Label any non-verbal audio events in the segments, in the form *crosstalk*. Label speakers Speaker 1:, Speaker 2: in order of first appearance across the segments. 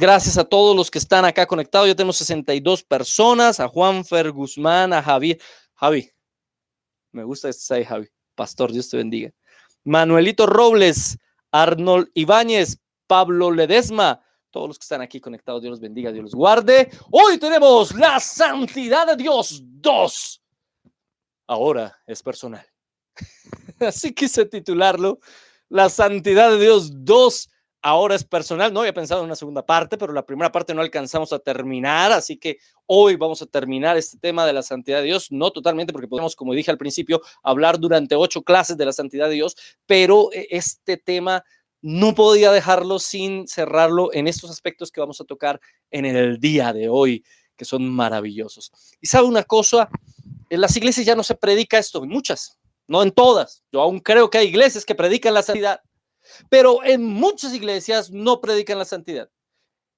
Speaker 1: Gracias a todos los que están acá conectados. Ya tenemos 62 personas, a Juan Fer Guzmán, a Javi. Javi, me gusta este ahí, Javi. Pastor, Dios te bendiga. Manuelito Robles, Arnold Ibáñez, Pablo Ledesma, todos los que están aquí conectados, Dios los bendiga, Dios los guarde. Hoy tenemos la santidad de Dios 2. Ahora es personal. *laughs* Así quise titularlo, la santidad de Dios 2 ahora es personal. No había pensado en una segunda parte, pero la primera parte no alcanzamos a terminar, así que hoy vamos a terminar este tema de la santidad de Dios, no totalmente porque podemos, como dije al principio, hablar durante ocho clases de la santidad de Dios, pero eh, este tema no podía dejarlo sin cerrarlo en estos aspectos que vamos a tocar en el día de hoy, que son maravillosos. Y sabe una cosa, en las iglesias ya no se predica esto, en muchas, no en todas. Yo aún creo que hay iglesias que predican la santidad, pero en muchas iglesias no predican la santidad.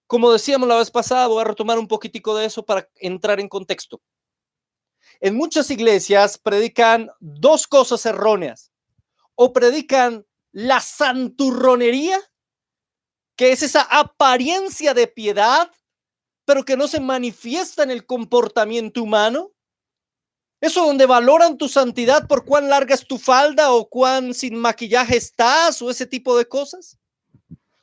Speaker 1: Como decíamos la vez pasada, voy a retomar un poquitico de eso para entrar en contexto. En muchas iglesias predican dos cosas erróneas. O predican la santurronería, que es esa apariencia de piedad, pero que no se manifiesta en el comportamiento humano. Eso donde valoran tu santidad por cuán larga es tu falda o cuán sin maquillaje estás o ese tipo de cosas.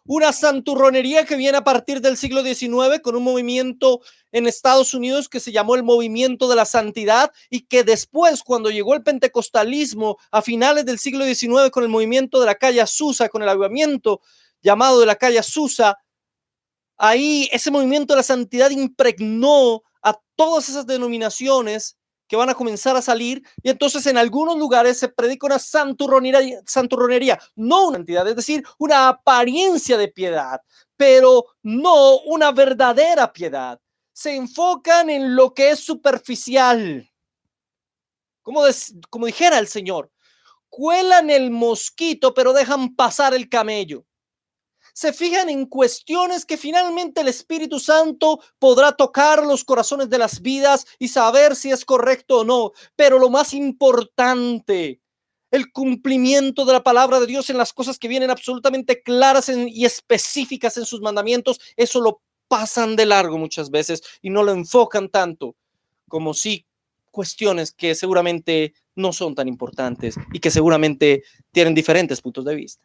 Speaker 1: Una santurronería que viene a partir del siglo XIX con un movimiento en Estados Unidos que se llamó el movimiento de la santidad y que después, cuando llegó el pentecostalismo a finales del siglo XIX con el movimiento de la calle Azusa, con el avivamiento llamado de la calle Azusa, ahí ese movimiento de la santidad impregnó a todas esas denominaciones que van a comenzar a salir y entonces en algunos lugares se predica una santurronería, santurronería, no una entidad, es decir, una apariencia de piedad, pero no una verdadera piedad. Se enfocan en lo que es superficial. Como, como dijera el Señor, cuelan el mosquito, pero dejan pasar el camello se fijan en cuestiones que finalmente el Espíritu Santo podrá tocar los corazones de las vidas y saber si es correcto o no. Pero lo más importante, el cumplimiento de la palabra de Dios en las cosas que vienen absolutamente claras y específicas en sus mandamientos, eso lo pasan de largo muchas veces y no lo enfocan tanto como si cuestiones que seguramente no son tan importantes y que seguramente tienen diferentes puntos de vista.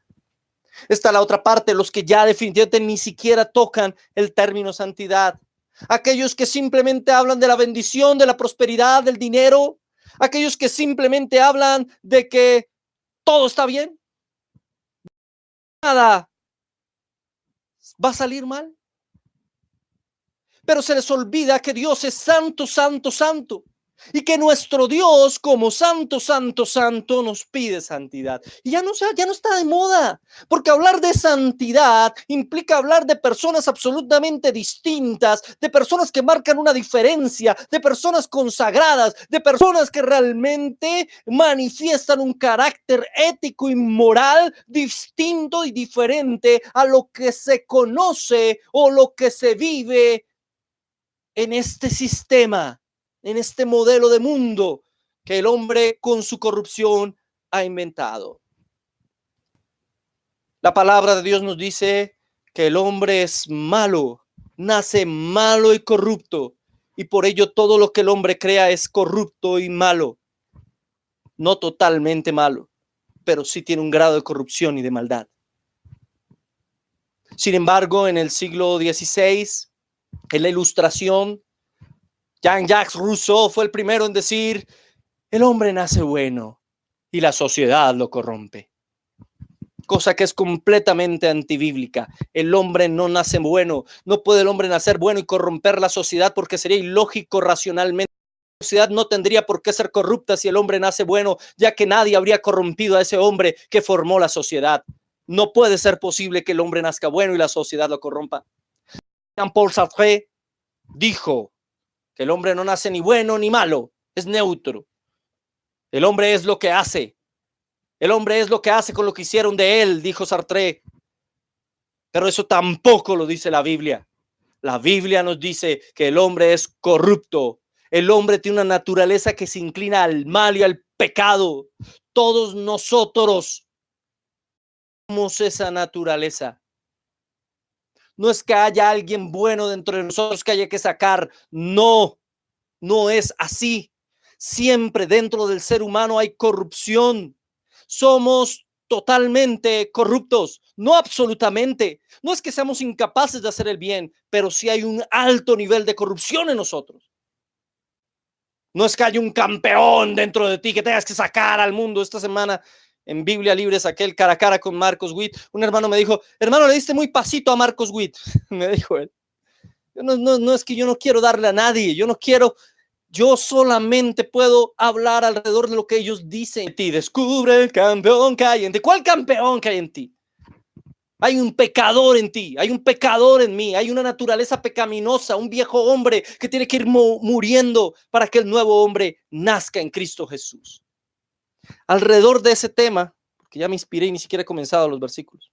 Speaker 1: Está la otra parte, los que ya definitivamente ni siquiera tocan el término santidad. Aquellos que simplemente hablan de la bendición, de la prosperidad, del dinero. Aquellos que simplemente hablan de que todo está bien. Nada va a salir mal. Pero se les olvida que Dios es santo, santo, santo y que nuestro Dios como santo, santo, santo nos pide santidad. Y ya no, ya no está de moda, porque hablar de santidad implica hablar de personas absolutamente distintas, de personas que marcan una diferencia, de personas consagradas, de personas que realmente manifiestan un carácter ético y moral distinto y diferente a lo que se conoce o lo que se vive en este sistema en este modelo de mundo que el hombre con su corrupción ha inventado. La palabra de Dios nos dice que el hombre es malo, nace malo y corrupto, y por ello todo lo que el hombre crea es corrupto y malo. No totalmente malo, pero sí tiene un grado de corrupción y de maldad. Sin embargo, en el siglo XVI, en la ilustración, Jean-Jacques Rousseau fue el primero en decir, el hombre nace bueno y la sociedad lo corrompe. Cosa que es completamente antibíblica. El hombre no nace bueno. No puede el hombre nacer bueno y corromper la sociedad porque sería ilógico racionalmente. La sociedad no tendría por qué ser corrupta si el hombre nace bueno, ya que nadie habría corrompido a ese hombre que formó la sociedad. No puede ser posible que el hombre nazca bueno y la sociedad lo corrompa. Jean-Paul Sartre dijo, el hombre no nace ni bueno ni malo, es neutro. El hombre es lo que hace. El hombre es lo que hace con lo que hicieron de él, dijo Sartre. Pero eso tampoco lo dice la Biblia. La Biblia nos dice que el hombre es corrupto. El hombre tiene una naturaleza que se inclina al mal y al pecado. Todos nosotros somos esa naturaleza. No es que haya alguien bueno dentro de nosotros que haya que sacar. No, no es así. Siempre dentro del ser humano hay corrupción. Somos totalmente corruptos, no absolutamente. No es que seamos incapaces de hacer el bien, pero sí hay un alto nivel de corrupción en nosotros. No es que haya un campeón dentro de ti que tengas que sacar al mundo. Esta semana en Biblia Libre saqué el cara a cara con Marcos Witt. Un hermano me dijo, hermano, le diste muy pasito a Marcos Witt. *laughs* me dijo él. No, no, no es que yo no quiero darle a nadie, yo no quiero yo solamente puedo hablar alrededor de lo que ellos dicen. Ti descubre el campeón que hay en ti. ¿Cuál campeón que hay en ti? Hay un pecador en ti, hay un pecador en mí, hay una naturaleza pecaminosa, un viejo hombre que tiene que ir muriendo para que el nuevo hombre nazca en Cristo Jesús. Alrededor de ese tema, porque ya me inspiré y ni siquiera he comenzado los versículos.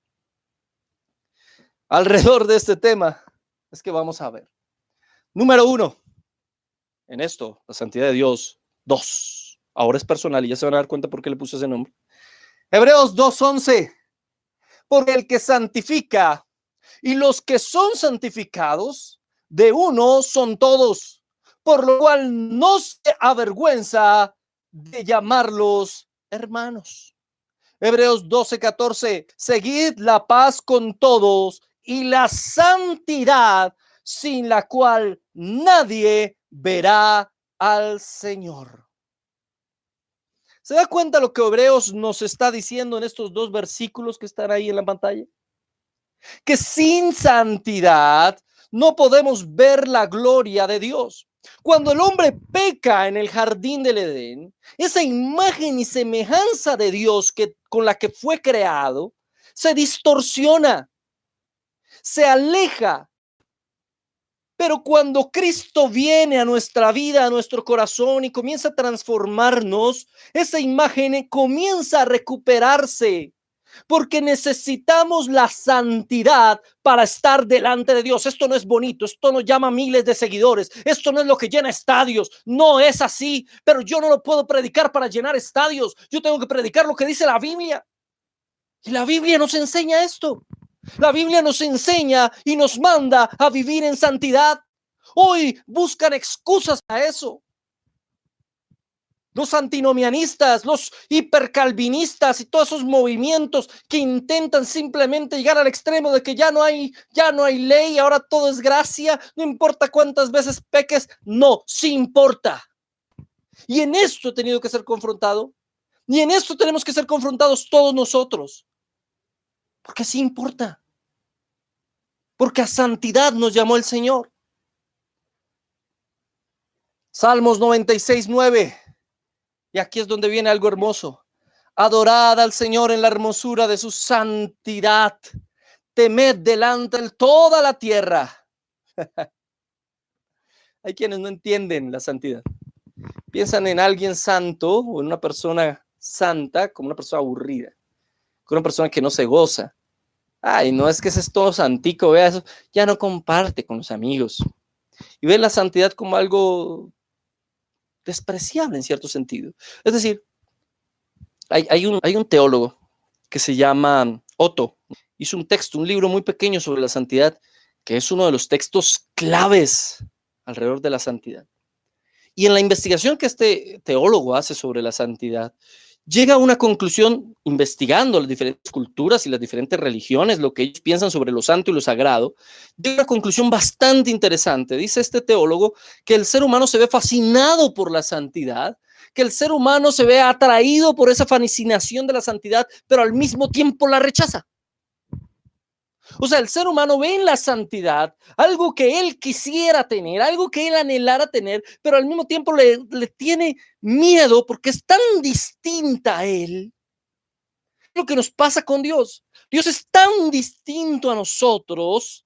Speaker 1: Alrededor de este tema es que vamos a ver. Número uno, en esto, la santidad de Dios. Dos. Ahora es personal y ya se van a dar cuenta por qué le puse ese nombre. Hebreos 2.11. Porque el que santifica y los que son santificados, de uno son todos, por lo cual no se avergüenza de llamarlos hermanos. Hebreos 12:14, seguid la paz con todos y la santidad sin la cual nadie verá al Señor. ¿Se da cuenta lo que Hebreos nos está diciendo en estos dos versículos que están ahí en la pantalla? Que sin santidad no podemos ver la gloria de Dios. Cuando el hombre peca en el jardín del Edén, esa imagen y semejanza de Dios que con la que fue creado se distorsiona, se aleja pero cuando Cristo viene a nuestra vida, a nuestro corazón y comienza a transformarnos, esa imagen comienza a recuperarse. Porque necesitamos la santidad para estar delante de Dios. Esto no es bonito, esto no llama miles de seguidores, esto no es lo que llena estadios, no es así, pero yo no lo puedo predicar para llenar estadios, yo tengo que predicar lo que dice la Biblia. Y la Biblia nos enseña esto. La Biblia nos enseña y nos manda a vivir en santidad. Hoy buscan excusas a eso. Los antinomianistas, los hipercalvinistas y todos esos movimientos que intentan simplemente llegar al extremo de que ya no hay, ya no hay ley, ahora todo es gracia, no importa cuántas veces peques, no, sí importa. Y en esto he tenido que ser confrontado. Y en esto tenemos que ser confrontados todos nosotros. Porque sí importa. Porque a santidad nos llamó el Señor. Salmos 96, 9. Y aquí es donde viene algo hermoso. Adorad al Señor en la hermosura de su santidad. Temed delante de toda la tierra. *laughs* Hay quienes no entienden la santidad. Piensan en alguien santo o en una persona santa como una persona aburrida, como una persona que no se goza. Ay, no es que ese es todo santico, vea eso, ya no comparte con los amigos. Y ve la santidad como algo despreciable en cierto sentido. Es decir, hay, un, un teólogo que se llama Otto, hizo un texto, un libro muy pequeño sobre la santidad, que es uno de los textos claves alrededor de la santidad. Y en la investigación que este teólogo hace sobre la santidad, llega a una conclusión investigando las diferentes culturas y las diferentes religiones, lo que ellos piensan sobre lo santo y lo sagrado, llega a una conclusión bastante interesante. Dice este teólogo que el ser humano se ve fascinado por la santidad, que el ser humano se ve atraído por esa fascinación de la santidad, pero al mismo tiempo la rechaza. O sea, el ser humano ve en la santidad algo que él quisiera tener, algo que él anhelara tener, pero al mismo tiempo le, tiene miedo porque es tan distinta a él. Lo que nos pasa con Dios. Dios es tan distinto a nosotros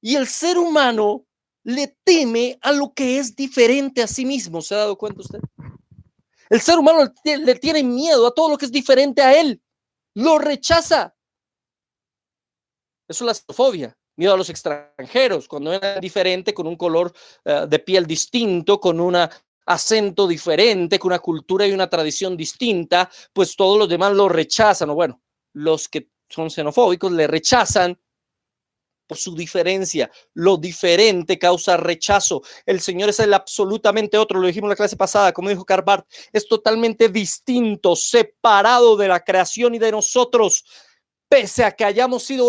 Speaker 1: y el ser humano le teme a lo que es diferente a sí mismo. ¿Se ha dado cuenta usted? El ser humano le tiene miedo a todo lo que es diferente a él. Lo rechaza. Eso es la xenofobia. Miedo a los extranjeros, cuando es diferente, con un color eh, de piel distinto, con un acento diferente, con una cultura y una tradición distinta, pues todos los demás lo rechazan. O bueno, los que son xenofóbicos le rechazan por su diferencia. Lo diferente causa rechazo. El Señor es el absolutamente otro, lo dijimos en la clase pasada, como dijo Carbart, es totalmente distinto, separado de la creación y de nosotros, pese a que hayamos sido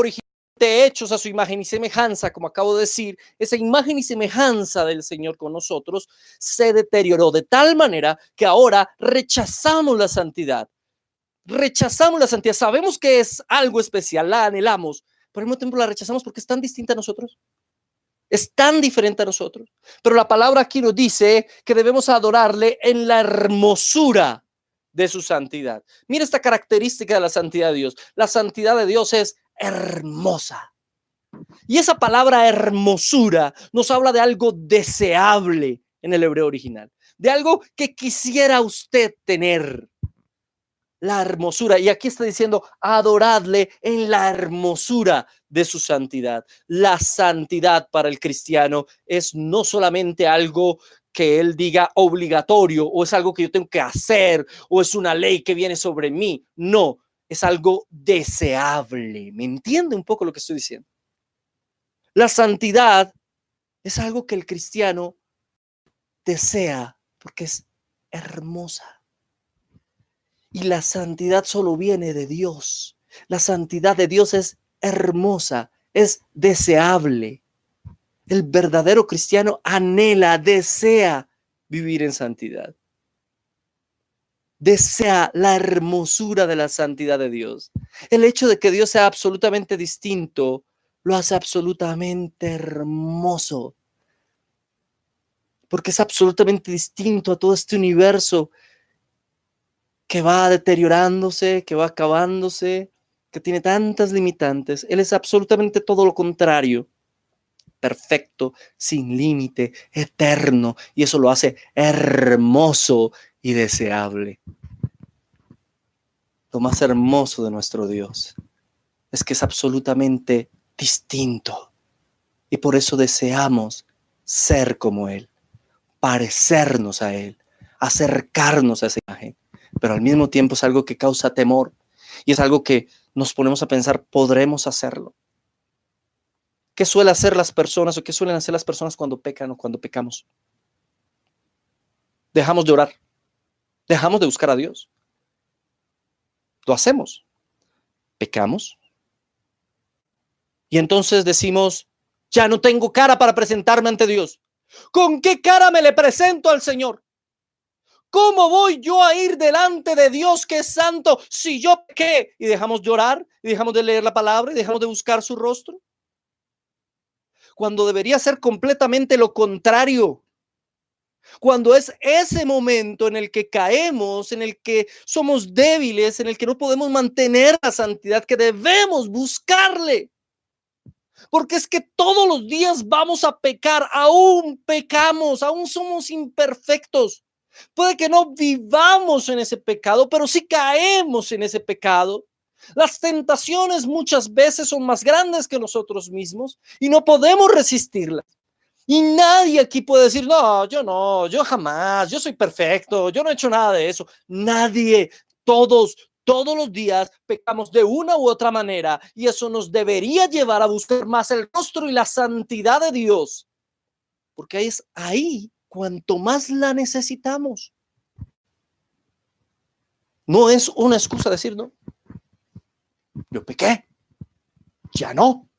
Speaker 1: hechos a su imagen y semejanza, como acabo de decir, esa imagen y semejanza del Señor con nosotros se deterioró de tal manera que ahora rechazamos la santidad. Rechazamos la santidad, sabemos que es algo especial, la anhelamos, pero al mismo tiempo la rechazamos porque es tan distinta a nosotros. Es tan diferente a nosotros. Pero la palabra aquí nos dice que debemos adorarle en la hermosura de su santidad. Mira esta característica de la santidad de Dios. La santidad de Dios es hermosa. Y esa palabra hermosura nos habla de algo deseable en el hebreo original, de algo que quisiera usted tener la hermosura. Y aquí está diciendo, adoradle en la hermosura de su santidad. La santidad para el cristiano es no solamente algo que él diga obligatorio o es algo que yo tengo que hacer o es una ley que viene sobre mí. No, es algo deseable. ¿Me entiende un poco lo que estoy diciendo? La santidad es algo que el cristiano desea porque es hermosa. Y la santidad solo viene de Dios. La santidad de Dios es hermosa, es deseable. El verdadero cristiano anhela, desea vivir en santidad. Desea la hermosura de la santidad de Dios. El hecho de que Dios sea absolutamente distinto lo hace absolutamente hermoso. Porque es absolutamente distinto a todo este universo que va deteriorándose, que va acabándose, que tiene tantas limitantes. Él es absolutamente todo lo contrario. Perfecto, sin límite, eterno. Y eso lo hace hermoso y deseable. Lo más hermoso de nuestro Dios es que es absolutamente distinto. Y por eso deseamos ser como Él, parecernos a Él, acercarnos a esa imagen pero al mismo tiempo es algo que causa temor y es algo que nos ponemos a pensar, ¿podremos hacerlo? ¿Qué suelen hacer las personas o qué suelen hacer las personas cuando pecan o cuando pecamos? Dejamos de orar, dejamos de buscar a Dios. Lo hacemos, pecamos. Y entonces decimos, ya no tengo cara para presentarme ante Dios. ¿Con qué cara me le presento al Señor? ¿Cómo voy yo a ir delante de Dios que es santo si yo qué? Y dejamos llorar, y dejamos de leer la palabra, y dejamos de buscar su rostro. Cuando debería ser completamente lo contrario. Cuando es ese momento en el que caemos, en el que somos débiles, en el que no podemos mantener la santidad que debemos buscarle. Porque es que todos los días vamos a pecar, aún pecamos, aún somos imperfectos. Puede que no vivamos en ese pecado, pero si caemos en ese pecado. Las tentaciones muchas veces son más grandes que nosotros mismos y no podemos resistirlas. Y nadie aquí puede decir, no, yo no, yo jamás, yo soy perfecto, yo no he hecho nada de eso. Nadie, todos, todos los días pecamos de una u otra manera y eso nos debería llevar a buscar más el rostro y la santidad de Dios. Porque es ahí cuanto más la necesitamos. No es una excusa decir, no, yo pequé, ya no,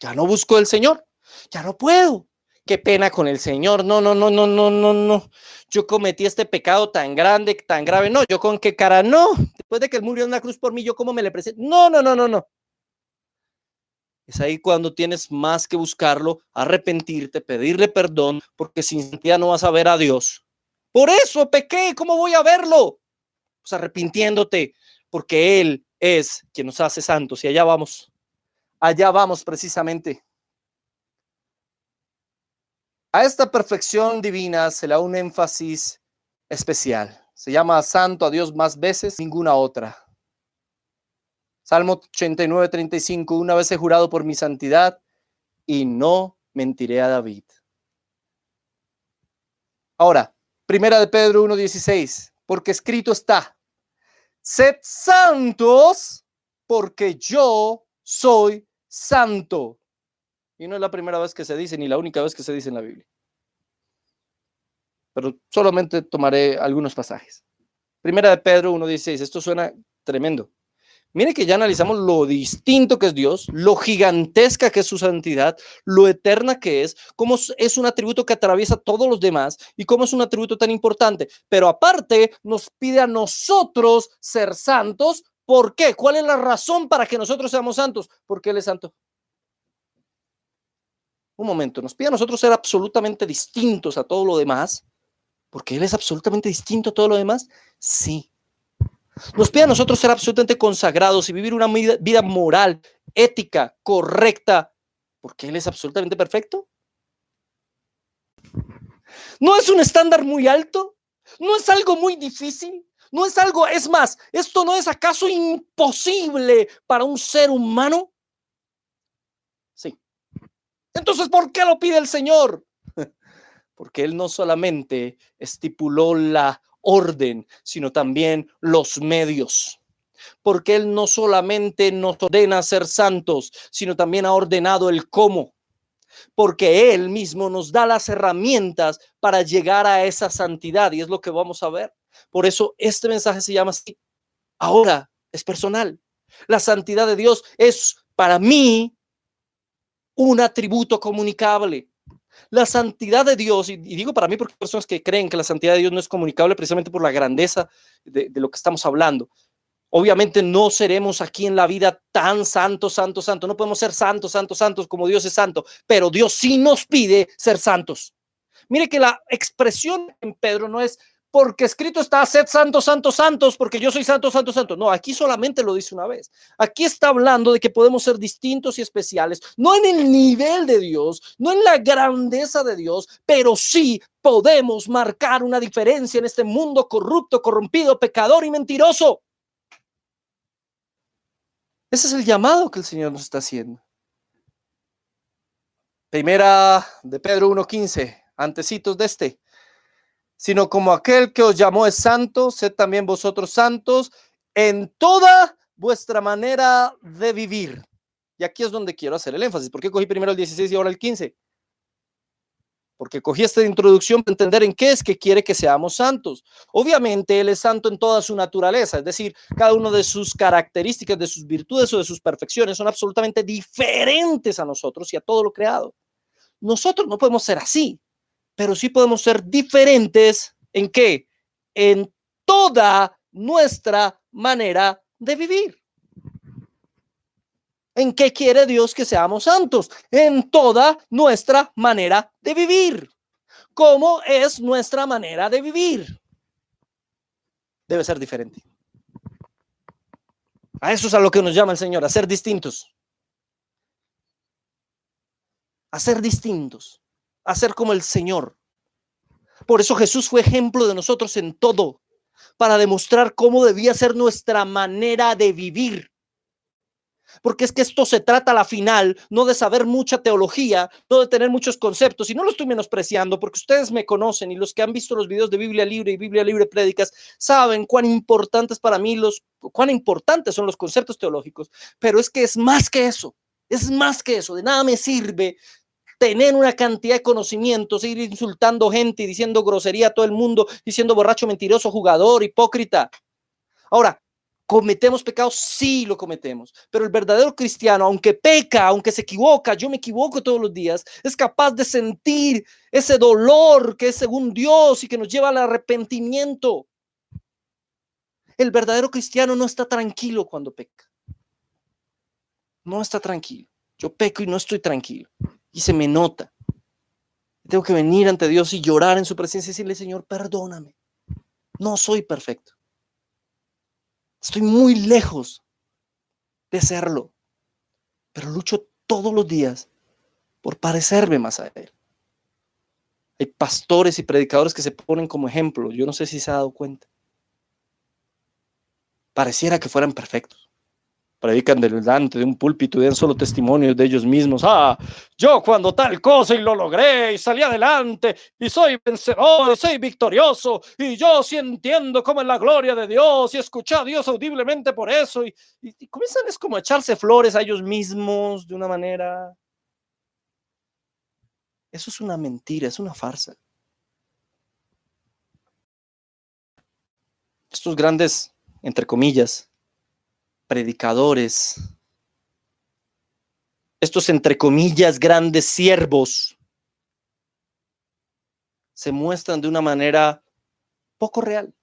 Speaker 1: ya no busco el Señor, ya no puedo. Qué pena con el Señor. No, no, no, no, no, no, no. Yo cometí este pecado tan grande, tan grave. No, yo con qué cara. No, después de que él murió en la cruz por mí, yo cómo me le presento. No, no, no, no, no. Es ahí cuando tienes más que buscarlo, arrepentirte, pedirle perdón, porque sin santidad no vas a ver a Dios. Por eso pequé, ¿cómo voy a verlo? Pues arrepintiéndote, porque Él es quien nos hace santos. Y allá vamos, allá vamos precisamente. A esta perfección divina se le da un énfasis especial. Se llama santo a Dios más veces, ninguna otra. Salmo 89, 35, una vez he jurado por mi santidad y no mentiré a David. Ahora, primera de Pedro 1, 16, porque escrito está, sed santos porque yo soy santo. Y no es la primera vez que se dice, ni la única vez que se dice en la Biblia. Pero solamente tomaré algunos pasajes. Primera de Pedro 1.16. Esto suena tremendo. Mire que ya analizamos lo distinto que es Dios, lo gigantesca que es su santidad, lo eterna que es, cómo es un atributo que atraviesa todos los demás y cómo es un atributo tan importante. Pero aparte nos pide a nosotros ser santos. ¿Por qué? ¿Cuál es la razón para que nosotros seamos santos? Porque Él es santo. Un momento, nos pide a nosotros ser absolutamente distintos a todo lo demás. Porque Él es absolutamente distinto a todo lo demás. Sí, nos pide a nosotros ser absolutamente consagrados y vivir una vida moral, ética, correcta, porque Él es absolutamente perfecto. No es un estándar muy alto, no es algo muy difícil, no es algo, es más, esto no es acaso imposible para un ser humano. Entonces, ¿por qué lo pide el Señor? *laughs* Porque Él no solamente estipuló la orden, sino también los medios. Porque Él no solamente nos ordena ser santos, sino también ha ordenado el cómo. Porque Él mismo nos da las herramientas para llegar a esa santidad y es lo que vamos a ver. Por eso este mensaje se llama así. Ahora es personal. La santidad de Dios es para mí un atributo comunicable. La santidad de Dios, y, digo para mí porque hay personas que creen que la santidad de Dios no es comunicable precisamente por la grandeza de, de lo que estamos hablando. Obviamente no seremos aquí en la vida tan santos, santos, santos. No podemos ser santos, santos, santos como Dios es santo, pero Dios sí nos pide ser santos. Mire que la expresión en Pedro no es porque escrito está, sed santos, santos, santos, porque yo soy santo, santo, santo. No, aquí solamente lo dice una vez. Aquí está hablando de que podemos ser distintos y especiales, no en el nivel de Dios, no en la grandeza de Dios, pero sí podemos marcar una diferencia en este mundo corrupto, corrompido, pecador y mentiroso. Ese es el llamado que el Señor nos está haciendo. Primera de Pedro 1.15, antecitos de este sino como aquel que os llamó es santo, sed también vosotros santos en toda vuestra manera de vivir. Y aquí es donde quiero hacer el énfasis. ¿Por qué cogí primero el 16 y ahora el 15? Porque cogí esta introducción para entender en qué es que quiere que seamos santos. Obviamente Él es santo en toda su naturaleza, es decir, cada una de sus características, de sus virtudes o de sus perfecciones son absolutamente diferentes a nosotros y a todo lo creado. Nosotros no podemos ser así pero sí podemos ser diferentes en qué? En toda nuestra manera de vivir. ¿En qué quiere Dios que seamos santos? En toda nuestra manera de vivir. ¿Cómo es nuestra manera de vivir? Debe ser diferente. A eso es a lo que nos llama el Señor, a ser distintos. A ser distintos a ser como el Señor. Por eso Jesús fue ejemplo de nosotros en todo, para demostrar cómo debía ser nuestra manera de vivir. Porque es que esto se trata a la final, no de saber mucha teología, no de tener muchos conceptos, y no lo estoy menospreciando, porque ustedes me conocen y los que han visto los videos de Biblia Libre y Biblia Libre Prédicas saben cuán importantes para mí los, cuán importantes son los conceptos teológicos, pero es que es más que eso, es más que eso, de nada me sirve tener una cantidad de conocimientos, ir insultando gente y diciendo grosería a todo el mundo, diciendo borracho, mentiroso, jugador, hipócrita. Ahora, ¿cometemos pecados? Sí, lo cometemos. Pero el verdadero cristiano, aunque peca, aunque se equivoca, yo me equivoco todos los días, es capaz de sentir ese dolor que es según Dios y que nos lleva al arrepentimiento. El verdadero cristiano no está tranquilo cuando peca. No está tranquilo. Yo peco y no estoy tranquilo y se me nota. Tengo que venir ante Dios y llorar en su presencia y decirle, Señor, perdóname. No soy perfecto. Estoy muy lejos de serlo, pero lucho todos los días por parecerme más a Él. Hay pastores y predicadores que se ponen como ejemplo. Yo no sé si se ha dado cuenta. Pareciera que fueran perfectos predican delante de un púlpito y dan solo testimonios de ellos mismos. Ah, yo cuando tal cosa y lo logré y salí adelante y soy vencedor y soy victorioso y yo sí entiendo cómo es la gloria de Dios y escuché a Dios audiblemente por eso y, y, comienzan es como a echarse flores a ellos mismos de una manera. Eso es una mentira, es una farsa. Estos grandes, entre comillas, predicadores, estos, entre comillas, grandes siervos, se muestran de una manera poco real.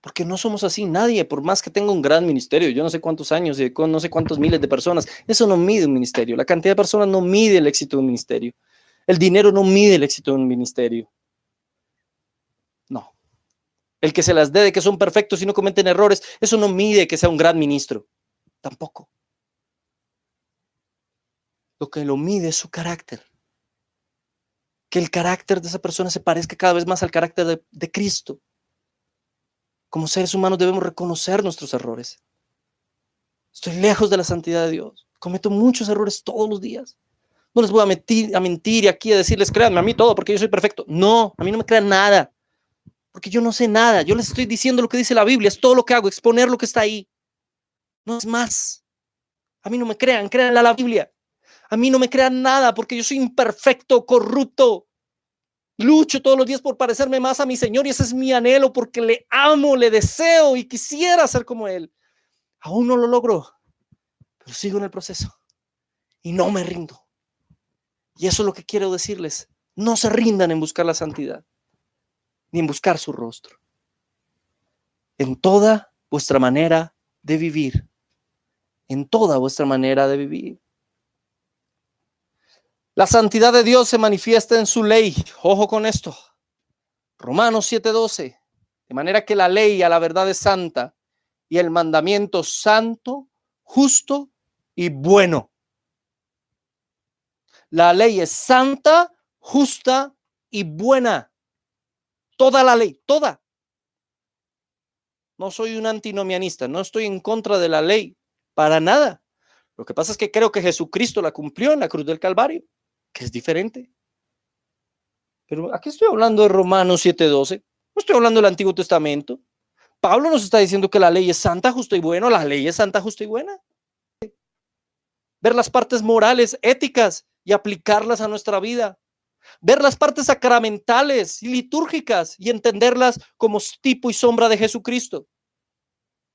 Speaker 1: Porque no somos así, nadie, por más que tenga un gran ministerio, yo no sé cuántos años y con no sé cuántos miles de personas, eso no mide un ministerio. La cantidad de personas no mide el éxito de un ministerio. El dinero no mide el éxito de un ministerio. El que se las dé de que son perfectos y no cometen errores, eso no mide que sea un gran ministro. Tampoco. Lo que lo mide es su carácter. Que el carácter de esa persona se parezca cada vez más al carácter de, de Cristo. Como seres humanos debemos reconocer nuestros errores. Estoy lejos de la santidad de Dios. Cometo muchos errores todos los días. No les voy a mentir, a mentir y aquí a decirles, créanme a mí todo porque yo soy perfecto. No, a mí no me crean nada. Porque yo no sé nada. Yo les estoy diciendo lo que dice la Biblia. Es todo lo que hago, exponer lo que está ahí. No es más. A mí no me crean, créanle a la Biblia. A mí no me crean nada porque yo soy imperfecto, corrupto. Lucho todos los días por parecerme más a mi Señor y ese es mi anhelo porque le amo, le deseo y quisiera ser como Él. Aún no lo logro, pero sigo en el proceso y no me rindo. Y eso es lo que quiero decirles. No se rindan en buscar la santidad, ni en buscar su rostro. En toda vuestra manera de vivir, en toda vuestra manera de vivir. La santidad de Dios se manifiesta en su ley. Ojo con esto. Romanos 7:12. De manera que la ley a la verdad es santa y el mandamiento santo, justo y bueno. La ley es santa, justa y buena. Toda la ley, toda. No soy un antinomianista, no estoy en contra de la ley, para nada. Lo que pasa es que creo que Jesucristo la cumplió en la cruz del Calvario que es diferente. Pero aquí estoy hablando de Romanos 7:12, no estoy hablando del Antiguo Testamento. Pablo nos está diciendo que la ley es santa, justa y buena, la ley es santa, justa y buena. Ver las partes morales, éticas y aplicarlas a nuestra vida. Ver las partes sacramentales y litúrgicas y entenderlas como tipo y sombra de Jesucristo.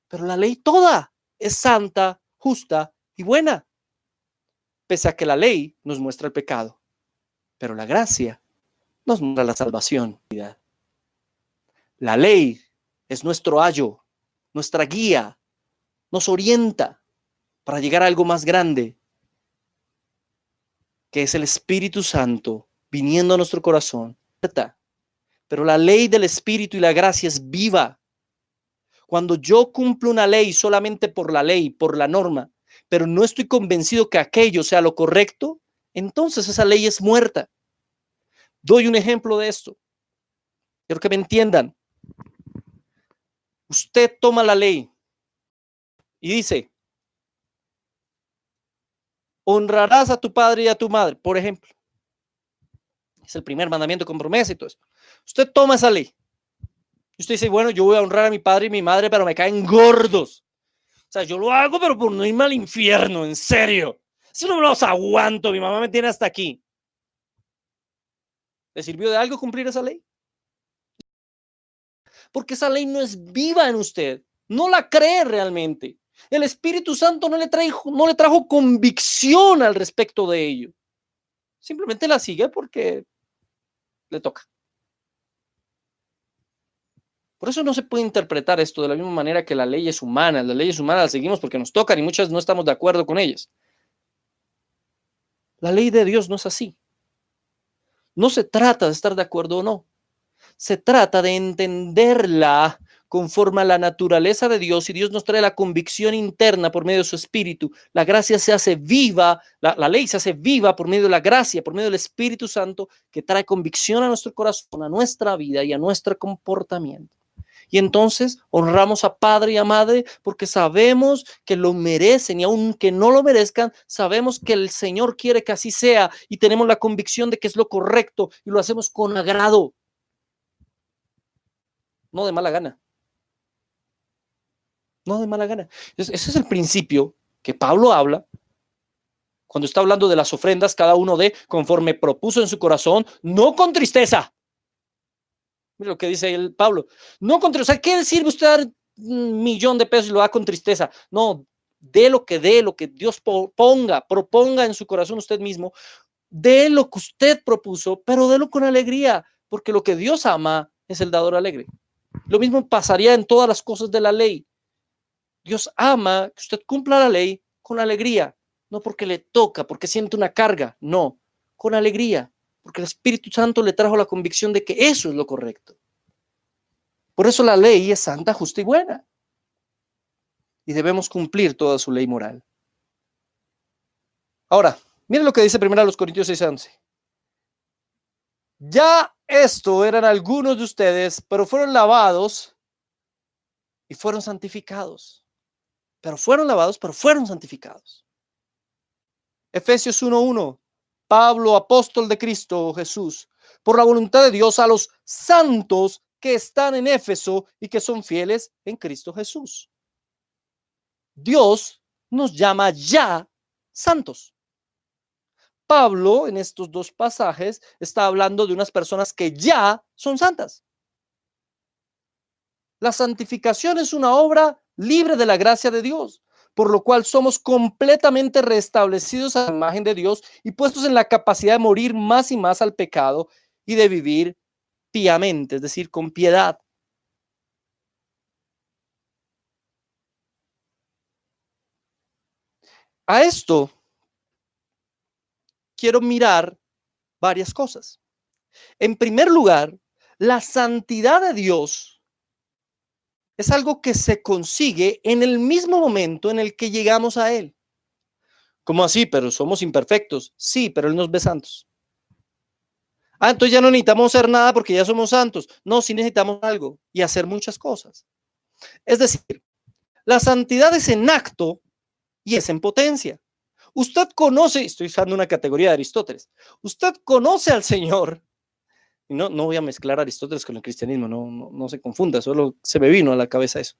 Speaker 1: Pero la ley toda es santa, justa y buena pese a que la ley nos muestra el pecado, pero la gracia nos muestra la salvación. La ley es nuestro ayo, nuestra guía, nos orienta para llegar a algo más grande, que es el Espíritu Santo viniendo a nuestro corazón. Pero la ley del Espíritu y la gracia es viva. Cuando yo cumplo una ley solamente por la ley, por la norma, pero no estoy convencido que aquello sea lo correcto, entonces esa ley es muerta. Doy un ejemplo de esto. Quiero que me entiendan. Usted toma la ley y dice, honrarás a tu padre y a tu madre, por ejemplo. Es el primer mandamiento con promesa y todo eso. Usted toma esa ley. Usted dice, bueno, yo voy a honrar a mi padre y mi madre, pero me caen gordos. O sea, yo lo hago, pero por no irme al infierno, en serio. Eso no me los aguanto, mi mamá me tiene hasta aquí. ¿Le sirvió de algo cumplir esa ley? Porque esa ley no es viva en usted, no la cree realmente. El Espíritu Santo no le, trajo, no le trajo convicción al respecto de ello. Simplemente la sigue porque le toca. Por eso no se puede interpretar esto de la misma manera que la ley es humana. Las leyes humanas las seguimos porque nos tocan y muchas no estamos de acuerdo con ellas. La ley de Dios no es así. No se trata de estar de acuerdo o no. Se trata de entenderla conforme a la naturaleza de Dios y Dios nos trae la convicción interna por medio de su espíritu. La gracia se hace viva, la, la, ley se hace viva por medio de la gracia, por medio del Espíritu Santo que trae convicción a nuestro corazón, a nuestra vida y a nuestro comportamiento. Y entonces honramos a padre y a madre porque sabemos que lo merecen y aunque no lo merezcan, sabemos que el Señor quiere que así sea y tenemos la convicción de que es lo correcto y lo hacemos con agrado, no de mala gana. No de mala gana. Ese es el principio que Pablo habla Cuando está hablando de las ofrendas, cada uno de conforme propuso en su corazón, no con tristeza. Mira lo que dice el Pablo. No con tristeza. ¿Qué sirve usted dar un millón de pesos y lo da con tristeza? No, dé lo que dé, lo que Dios ponga, proponga en su corazón usted mismo. Dé lo que usted propuso, pero délo con alegría, porque lo que Dios ama es el dador alegre. Lo mismo pasaría en todas las cosas de la ley. Dios ama que usted cumpla la ley con alegría, no porque le toca, porque siente una carga, no, con alegría, porque el Espíritu Santo le trajo la convicción de que eso es lo correcto. Por eso la ley es santa, justa y buena. Y debemos cumplir toda su ley moral. Ahora, miren lo que dice primero a los Corintios 6:11. Ya esto eran algunos de ustedes, pero fueron lavados y fueron santificados. Pero fueron lavados, pero fueron santificados. Efesios 1.1. Pablo, apóstol de Cristo Jesús, por la voluntad de Dios a los santos que están en Éfeso y que son fieles en Cristo Jesús. Dios nos llama ya santos. Pablo en estos dos pasajes está hablando de unas personas que ya son santas. La santificación es una obra libre de la gracia de Dios, por lo cual somos completamente restablecidos a la imagen de Dios y puestos en la capacidad de morir más y más al pecado y de vivir piamente, es decir, con piedad. A esto quiero mirar varias cosas. En primer lugar, la santidad de Dios es algo que se consigue en el mismo momento en el que llegamos a Él. ¿Cómo así? Pero somos imperfectos. Sí, pero Él nos ve santos. Ah, entonces ya no necesitamos hacer nada porque ya somos santos. No, sí necesitamos algo y hacer muchas cosas. Es decir, la santidad es en acto y es en potencia. Usted conoce, estoy usando una categoría de Aristóteles, usted conoce al Señor. No, no voy a mezclar Aristóteles con el cristianismo, no, no, se confunda, solo se me vino a la cabeza eso.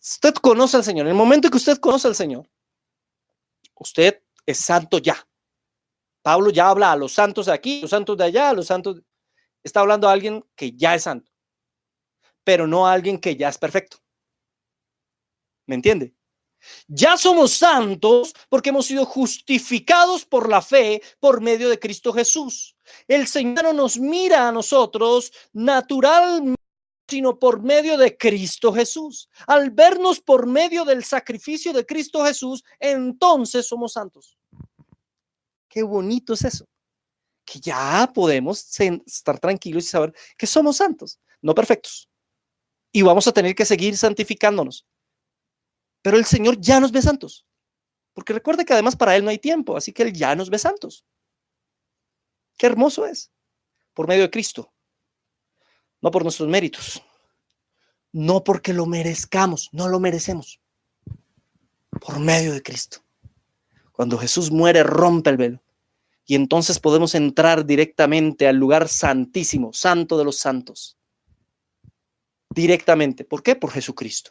Speaker 1: Usted conoce al Señor. En el momento que usted conoce al Señor, usted es santo ya. Pablo ya habla a los santos de aquí, los santos de allá, a los santos. Está hablando a alguien que ya es santo, pero no a alguien que ya es perfecto. ¿Me entiende? Ya somos santos porque hemos sido justificados por la fe por medio de Cristo Jesús. El Señor no nos mira a nosotros naturalmente sino por medio de Cristo Jesús. Al vernos por medio del sacrificio de Cristo Jesús, entonces somos santos. Qué bonito es eso. Que ya podemos estar tranquilos y saber que somos santos, no perfectos. Y vamos a tener que seguir santificándonos. Pero el Señor ya nos ve santos. Porque recuerde que además para Él no hay tiempo, así que Él ya nos ve santos. Qué hermoso es. Por medio de Cristo. No por nuestros méritos. No porque lo merezcamos, no lo merecemos. Por medio de Cristo. Cuando Jesús muere, rompe el velo. Y entonces podemos entrar directamente al lugar santísimo, santo de los santos. Directamente. ¿Por qué? Por Jesucristo.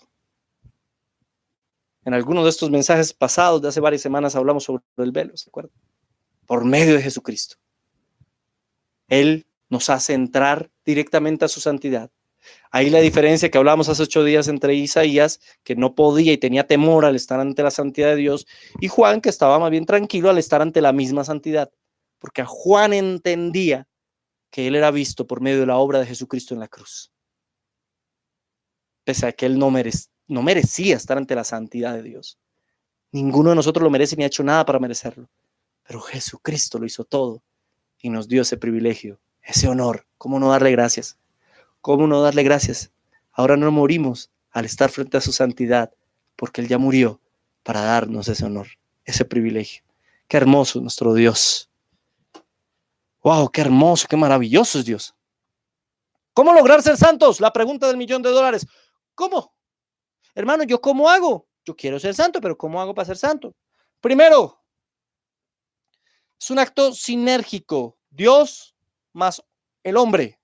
Speaker 1: En alguno de estos mensajes pasados de hace varias semanas hablamos sobre el velo, ¿se acuerdan? Por medio de Jesucristo. Él nos hace entrar directamente a su santidad. Ahí la diferencia que hablábamos hace ocho días entre Isaías, que no podía y tenía temor al estar ante la santidad de Dios, y Juan, que estaba más bien tranquilo al estar ante la misma santidad. Porque a Juan entendía que él era visto por medio de la obra de Jesucristo en la cruz. Pese a que él no merecía no merecía estar ante la santidad de Dios. Ninguno de nosotros lo merece ni ha hecho nada para merecerlo. Pero Jesucristo lo hizo todo y nos dio ese privilegio, ese honor. ¿Cómo no darle gracias? ¿Cómo no darle gracias? Ahora no morimos al estar frente a su santidad, porque Él ya murió para darnos ese honor, ese privilegio. Qué hermoso nuestro Dios. ¡Wow! ¡Qué hermoso, qué maravilloso es Dios! ¿Cómo lograr ser santos? La pregunta del millón de dólares. ¿Cómo? Hermano, ¿yo cómo hago? Yo quiero ser santo, pero ¿cómo hago para ser santo? Primero, es un acto sinérgico. Dios más el hombre.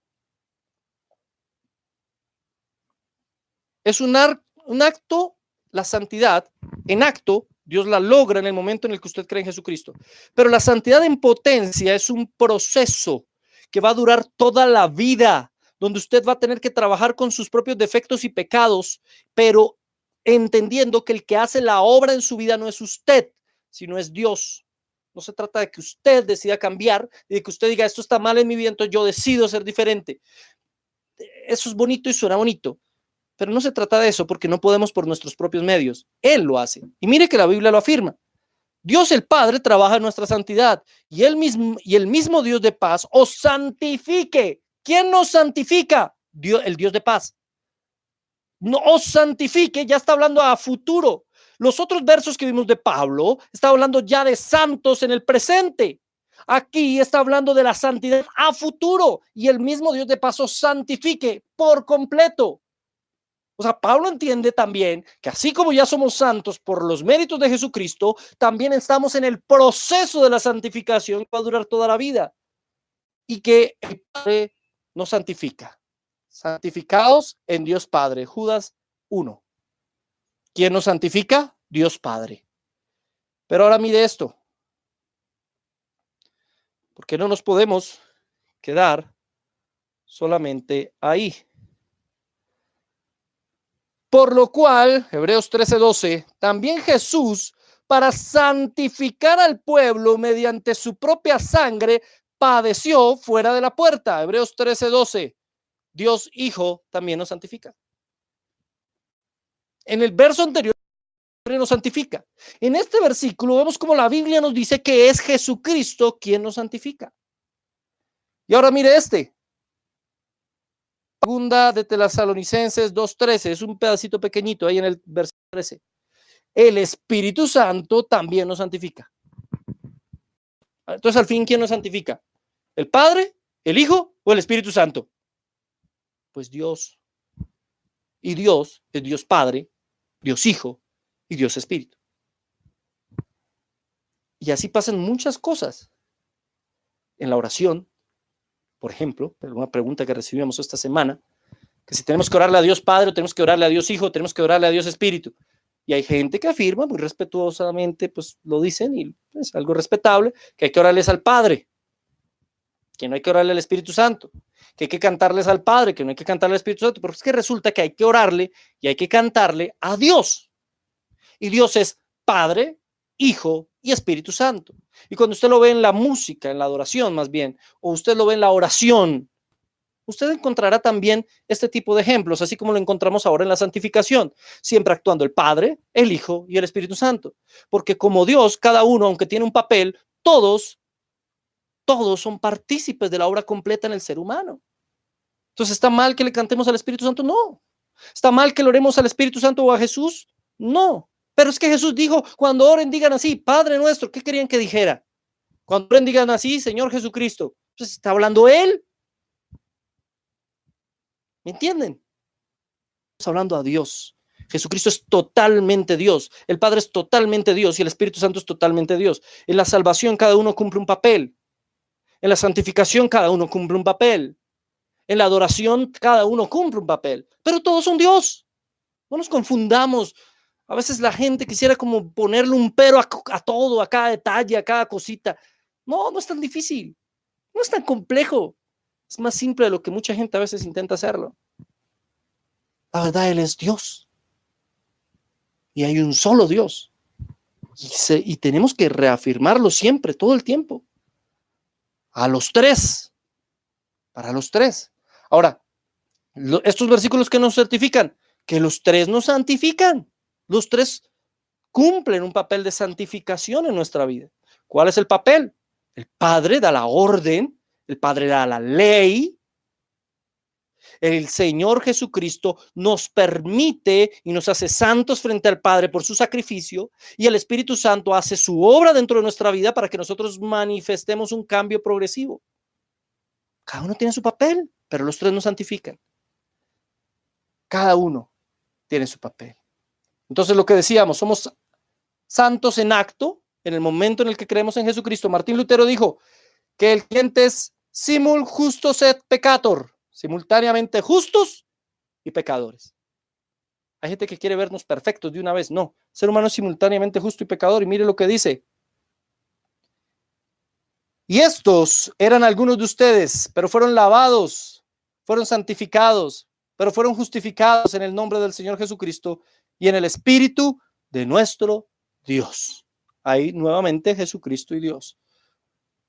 Speaker 1: Es un, acto, la santidad, en acto, Dios la logra en el momento en el que usted cree en Jesucristo. Pero la santidad en potencia es un proceso que va a durar toda la vida, donde usted va a tener que trabajar con sus propios defectos y pecados, pero entendiendo que el que hace la obra en su vida no es usted, sino es Dios. No se trata de que usted decida cambiar y de que usted diga, esto está mal en mi vida, entonces yo decido ser diferente. Eso es bonito y suena bonito, pero no se trata de eso porque no podemos por nuestros propios medios. Él lo hace. Y mire que la Biblia lo afirma. Dios el Padre trabaja en nuestra santidad y, y el mismo Dios de paz os santifique. ¿Quién nos santifica? Dios, el Dios de paz. No os santifique, ya está hablando a futuro. Los otros versos que vimos de Pablo está hablando ya de santos en el presente. Aquí está hablando de la santidad a futuro y el mismo Dios de paso santifique por completo. O sea, Pablo entiende también que así como ya somos santos por los méritos de Jesucristo, también estamos en el proceso de la santificación que va a durar toda la vida y que el Padre nos santifica. Santificados en Dios Padre. Judas 1. ¿Quién nos santifica? Dios Padre. Pero ahora mire esto. Porque no nos podemos quedar solamente ahí. Por lo cual, Hebreos 13:12, también Jesús, para santificar al pueblo mediante su propia sangre, padeció fuera de la puerta. Hebreos 13:12, Dios Hijo también nos santifica. En el verso anterior nos santifica. En este versículo vemos como la Biblia nos dice que es Jesucristo quien nos santifica. Y ahora mire este, Segunda de Tesalonicenses 2.13, es un pedacito pequeñito ahí en el versículo 13. El Espíritu Santo también nos santifica. Entonces, al fin, ¿quién nos santifica? ¿El Padre, el Hijo o el Espíritu Santo? Pues Dios. Y Dios es Dios Padre, Dios Hijo y Dios Espíritu. Y así pasan muchas cosas. En la oración, por ejemplo, una pregunta que recibimos esta semana, que si tenemos que orarle a Dios Padre, o tenemos que orarle a Dios Hijo, tenemos que orarle a Dios Espíritu. Y hay gente que afirma muy respetuosamente, pues lo dicen y es algo respetable, que hay que orarles al Padre, que no hay que orarle al Espíritu Santo, que hay que cantarles al Padre, que no hay que cantarle al Espíritu Santo, pero es que resulta que hay que orarle y hay que cantarle a Dios. Y Dios es Padre, Hijo y Espíritu Santo. Y cuando usted lo ve en la música, en la adoración más bien, o usted lo ve en la oración, usted encontrará también este tipo de ejemplos, así como lo encontramos ahora en la santificación, siempre actuando el Padre, el Hijo y el Espíritu Santo. Porque como Dios, cada uno, aunque tiene un papel, todos, todos son partícipes de la obra completa en el ser humano. Entonces, ¿está mal que le cantemos al Espíritu Santo? No. ¿Está mal que le oremos al Espíritu Santo o a Jesús? No. Pero es que Jesús dijo, cuando oren digan así, Padre nuestro, ¿qué querían que dijera? Cuando oren digan así, Señor Jesucristo. Entonces está hablando Él. ¿Me entienden? Estamos hablando a Dios. Jesucristo es totalmente Dios. El Padre es totalmente Dios y el Espíritu Santo es totalmente Dios. En la salvación cada uno cumple un papel. En la santificación cada uno cumple un papel. En la adoración cada uno cumple un papel. Pero todos son Dios. No nos confundamos a veces la gente quisiera como ponerle un pero a, todo, a cada detalle, a cada cosita. No, no es tan difícil. No es tan complejo. Es más simple de lo que mucha gente a veces intenta hacerlo. La verdad, Él es Dios. Y hay un solo Dios. Y, y tenemos que reafirmarlo siempre, todo el tiempo. A los tres. Para los tres. Ahora, estos versículos que nos certifican, que los tres nos santifican. Los tres cumplen un papel de santificación en nuestra vida. ¿Cuál es el papel? El Padre da la orden, el Padre da la ley. El Señor Jesucristo nos permite y nos hace santos frente al Padre por su sacrificio y el Espíritu Santo hace su obra dentro de nuestra vida para que nosotros manifestemos un cambio progresivo. Cada uno tiene su papel, pero los tres nos santifican. Cada uno tiene su papel. Entonces lo que decíamos, somos santos en acto en el momento en el que creemos en Jesucristo. Martín Lutero dijo que el cliente es simul justus et peccator, simultáneamente justos y pecadores. Hay gente que quiere vernos perfectos de una vez. No, ser humano es simultáneamente justo y pecador. Y mire lo que dice. Y estos eran algunos de ustedes, pero fueron lavados, fueron santificados, pero fueron justificados en el nombre del Señor Jesucristo y en el Espíritu de nuestro Dios. Ahí nuevamente Jesucristo y Dios.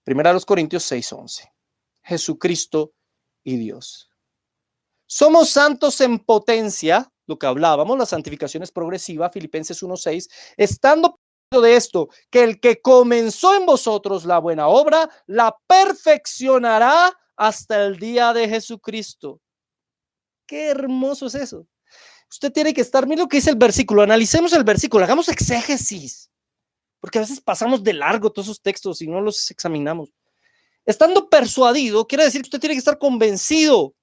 Speaker 1: Primera a los Corintios 6:11. Jesucristo y Dios. Somos santos en potencia, lo que hablábamos, la santificación es progresiva, Filipenses 1:6, estando de esto, que el que comenzó en vosotros la buena obra, la perfeccionará hasta el día de Jesucristo. Qué hermoso es eso. Usted tiene que estar, mire lo que dice el versículo, analicemos el versículo, hagamos exégesis, porque a veces pasamos de largo todos esos textos y no los examinamos. Estando persuadido, quiere decir que usted tiene que estar convencido.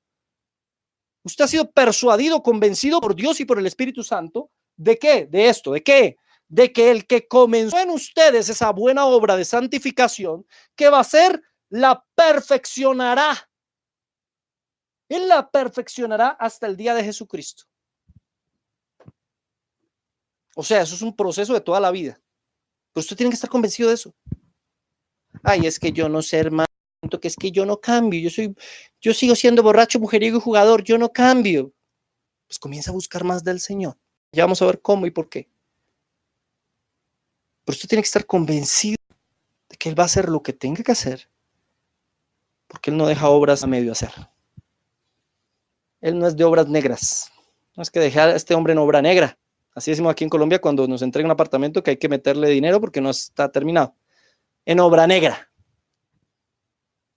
Speaker 1: Usted ha sido persuadido, convencido por Dios y por el Espíritu Santo. ¿De qué? De esto, ¿de qué? De que el que comenzó en ustedes esa buena obra de santificación, que va a ser, la perfeccionará. Él la perfeccionará hasta el día de Jesucristo. O sea, eso es un proceso de toda la vida. Pero usted tiene que estar convencido de eso. Ay, es que yo no sé, hermano, que es que yo no cambio. Yo soy, yo sigo siendo borracho, mujeriego y jugador. Yo no cambio. Pues comienza a buscar más del Señor. Ya vamos a ver cómo y por qué. Pero usted tiene que estar convencido de que Él va a hacer lo que tenga que hacer. Porque Él no deja obras a medio hacer. Él no es de obras negras. No es que dejar a este hombre en obra negra. Así decimos aquí en Colombia cuando nos entrega un apartamento que hay que meterle dinero porque no está terminado. En obra negra.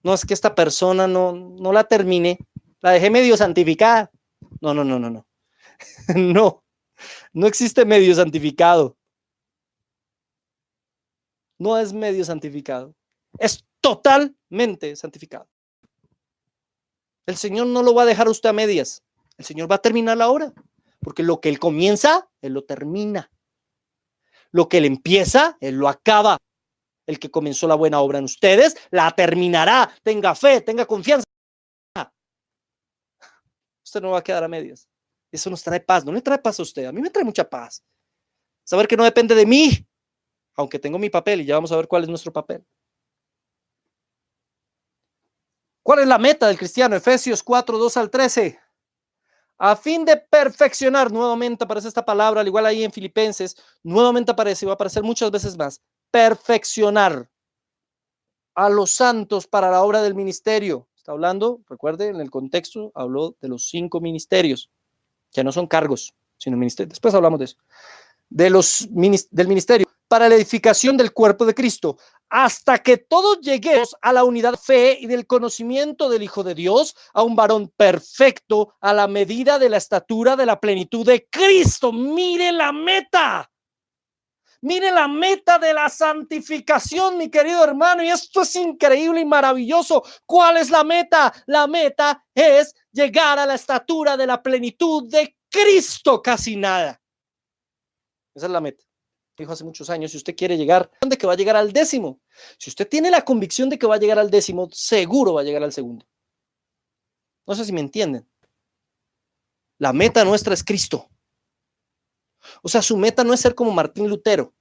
Speaker 1: No es que esta persona no, no la termine, la dejé medio santificada. No, no, no, no, no. *laughs* no, no existe medio santificado. No es medio santificado. Es totalmente santificado. El Señor no lo va a dejar usted a medias. El Señor va a terminar la obra. Porque lo que Él comienza, Él lo termina. Lo que Él empieza, Él lo acaba. El que comenzó la buena obra en ustedes, la terminará. Tenga fe, tenga confianza. Usted no va a quedar a medias. Eso nos trae paz. No le trae paz a usted. A mí me trae mucha paz. Saber que no depende de mí. Aunque tengo mi papel y ya vamos a ver cuál es nuestro papel. ¿Cuál es la meta del cristiano? Efesios 4, 2 al 13 a fin de perfeccionar, nuevamente aparece esta palabra, al igual ahí en Filipenses, nuevamente aparece y va a aparecer muchas veces más, perfeccionar a los santos para la obra del ministerio. Está hablando, recuerde, en el contexto habló de los cinco ministerios, que no son cargos, sino ministerios. Después hablamos de eso. De los, del ministerio para la edificación del cuerpo de Cristo, hasta que todos lleguemos a la unidad de fe y del conocimiento del Hijo de Dios, a un varón perfecto, a la medida de la estatura de la plenitud de Cristo. Mire la meta. Mire la meta de la santificación, mi querido hermano, y esto es increíble y maravilloso. ¿Cuál es la meta? La meta es llegar a la estatura de la plenitud de Cristo, casi nada. Esa es la meta dijo hace muchos años, si usted quiere llegar, ¿dónde que va a llegar al décimo? Si usted tiene la convicción de que va a llegar al décimo, seguro va a llegar al segundo. No sé si me entienden. La meta nuestra es Cristo. O sea, su meta no es ser como Martín Lutero.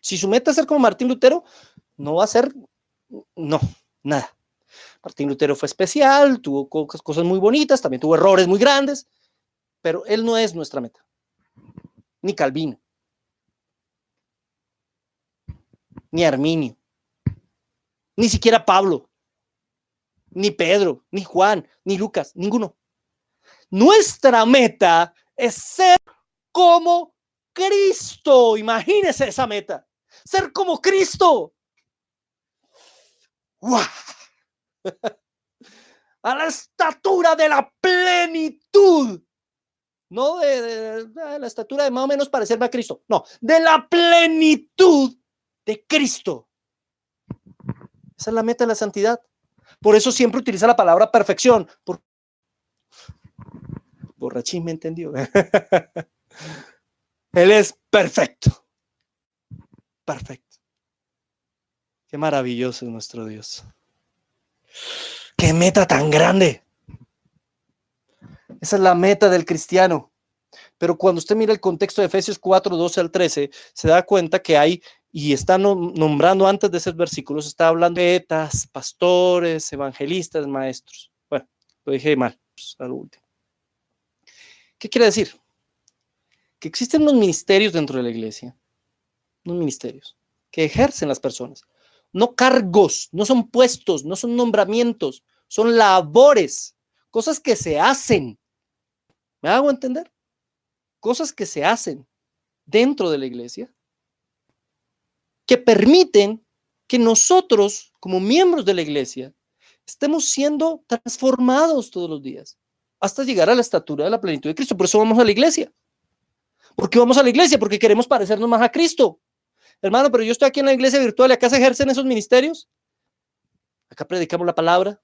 Speaker 1: Si su meta es ser como Martín Lutero, no va a ser, no, nada. Martín Lutero fue especial, tuvo cosas muy bonitas, también tuvo errores muy grandes, pero él no es nuestra meta. Ni Calvino. ni Arminio, ni siquiera Pablo, ni Pedro, ni Juan, ni Lucas, ninguno. Nuestra meta es ser como Cristo. Imagínese esa meta. Ser como Cristo. *laughs* A la estatura de la plenitud. No de, de, la estatura de más o menos parecerme a Cristo. No, de la plenitud de Cristo. Esa es la meta de la santidad. Por eso siempre utiliza la palabra perfección. Por... Borrachín me entendió. *laughs* Él es perfecto. Perfecto. Qué maravilloso es nuestro Dios. Qué meta tan grande. Esa es la meta del cristiano. Pero cuando usted mira el contexto de Efesios 4, 12 al 13, se da cuenta que hay, y está nombrando antes de esos versículos, está hablando de etas, pastores, evangelistas, maestros. Bueno, lo dije mal, pues, a lo último. ¿Qué quiere decir? Que existen unos ministerios dentro de la iglesia, unos ministerios que ejercen las personas, no cargos, no son puestos, no son nombramientos, son labores, cosas que se hacen. ¿Me hago entender? Cosas que se hacen dentro de la iglesia que permiten que nosotros, como miembros de la iglesia, estemos siendo transformados todos los días hasta llegar a la estatura de la plenitud de Cristo. Por eso vamos a la iglesia. ¿Por qué vamos a la iglesia? Porque queremos parecernos más a Cristo. Hermano, pero yo estoy aquí en la iglesia virtual y acá se ejercen esos ministerios. Acá predicamos la palabra.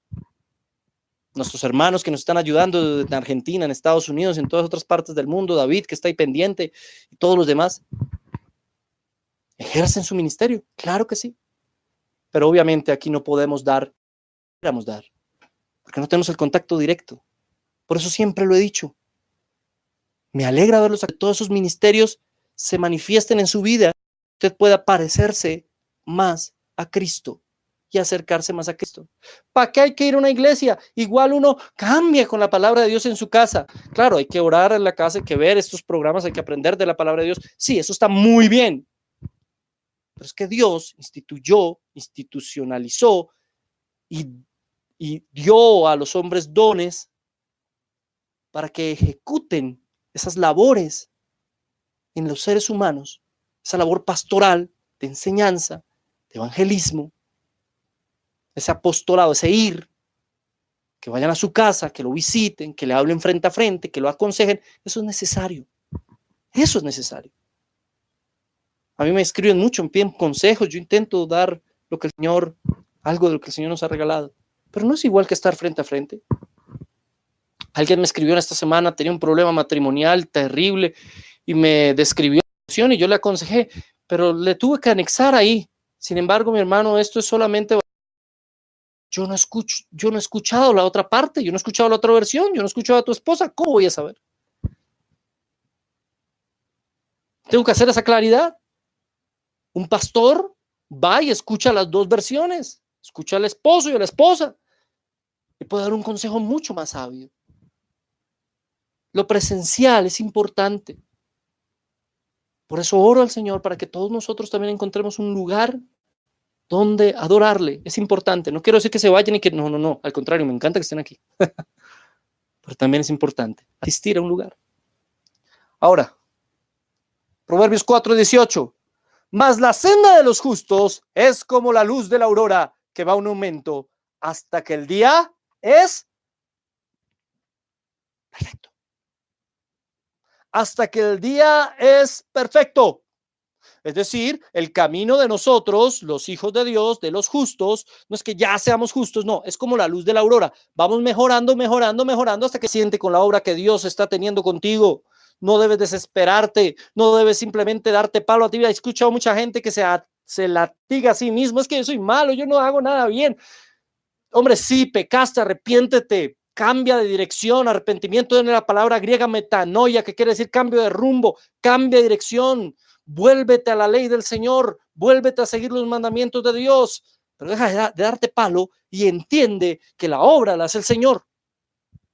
Speaker 1: Nuestros hermanos que nos están ayudando en Argentina, en Estados Unidos, en todas otras partes del mundo, David que está ahí pendiente y todos los demás, ejercen su ministerio. Claro que sí. Pero obviamente aquí no podemos dar, queramos dar, porque no tenemos el contacto directo. Por eso siempre lo he dicho. Me alegra verlos a que todos esos ministerios se manifiesten en su vida. Usted pueda parecerse más a Cristo y acercarse más a Cristo. ¿Para qué hay que ir a una iglesia? Igual uno cambia con la palabra de Dios en su casa. Claro, hay que orar en la casa, hay que ver estos programas, hay que aprender de la palabra de Dios. Sí, eso está muy bien. Pero es que Dios instituyó, institucionalizó y, y dio a los hombres dones para que ejecuten esas labores en los seres humanos, esa labor pastoral, de enseñanza, de evangelismo, ese apostolado, ese ir, que vayan a su casa, que lo visiten, que le hablen frente a frente, que lo aconsejen, eso es necesario. Eso es necesario. A mí me escriben mucho, me piden consejos, yo intento dar lo que el Señor, algo de lo que el Señor nos ha regalado, pero no es igual que estar frente a frente. Alguien me escribió en esta semana, tenía un problema matrimonial terrible y me describió y yo le aconsejé, pero le tuve que anexar ahí. Sin embargo, mi hermano, esto es solamente yo no escucho, yo no he escuchado la otra parte, yo no he escuchado la otra versión, yo no he escuchado a tu esposa, ¿cómo voy a saber? Tengo que hacer esa claridad. Un pastor va y escucha las dos versiones, escucha al esposo y a la esposa y puede dar un consejo mucho más sabio. Lo presencial es importante. Por eso oro al Señor para que todos nosotros también encontremos un lugar donde adorarle. Es importante. No quiero decir que se vayan y que no, no, no. Al contrario, me encanta que estén aquí. *laughs* Pero también es importante asistir a un lugar. Ahora, Proverbios 4, 18. Mas la senda de los justos es como la luz de la aurora que va a un aumento hasta que el día es perfecto. Hasta que el día es perfecto. Es decir, el camino de nosotros, los hijos de Dios, de los justos, no es que ya seamos justos, no, es como la luz de la aurora. Vamos mejorando, mejorando, mejorando hasta que siente con la obra que Dios está teniendo contigo. No debes desesperarte, no debes simplemente darte palo a ti. He escuchado mucha gente que se, se latiga a sí mismo, es que yo soy malo, yo no hago nada bien. Hombre, sí, pecaste, arrepiéntete, cambia de dirección, arrepentimiento en la palabra griega metanoia, que quiere decir cambio de rumbo, cambia de dirección vuélvete a la ley del Señor, vuélvete a seguir los mandamientos de Dios, pero deja de darte palo y entiende que la obra la hace el Señor,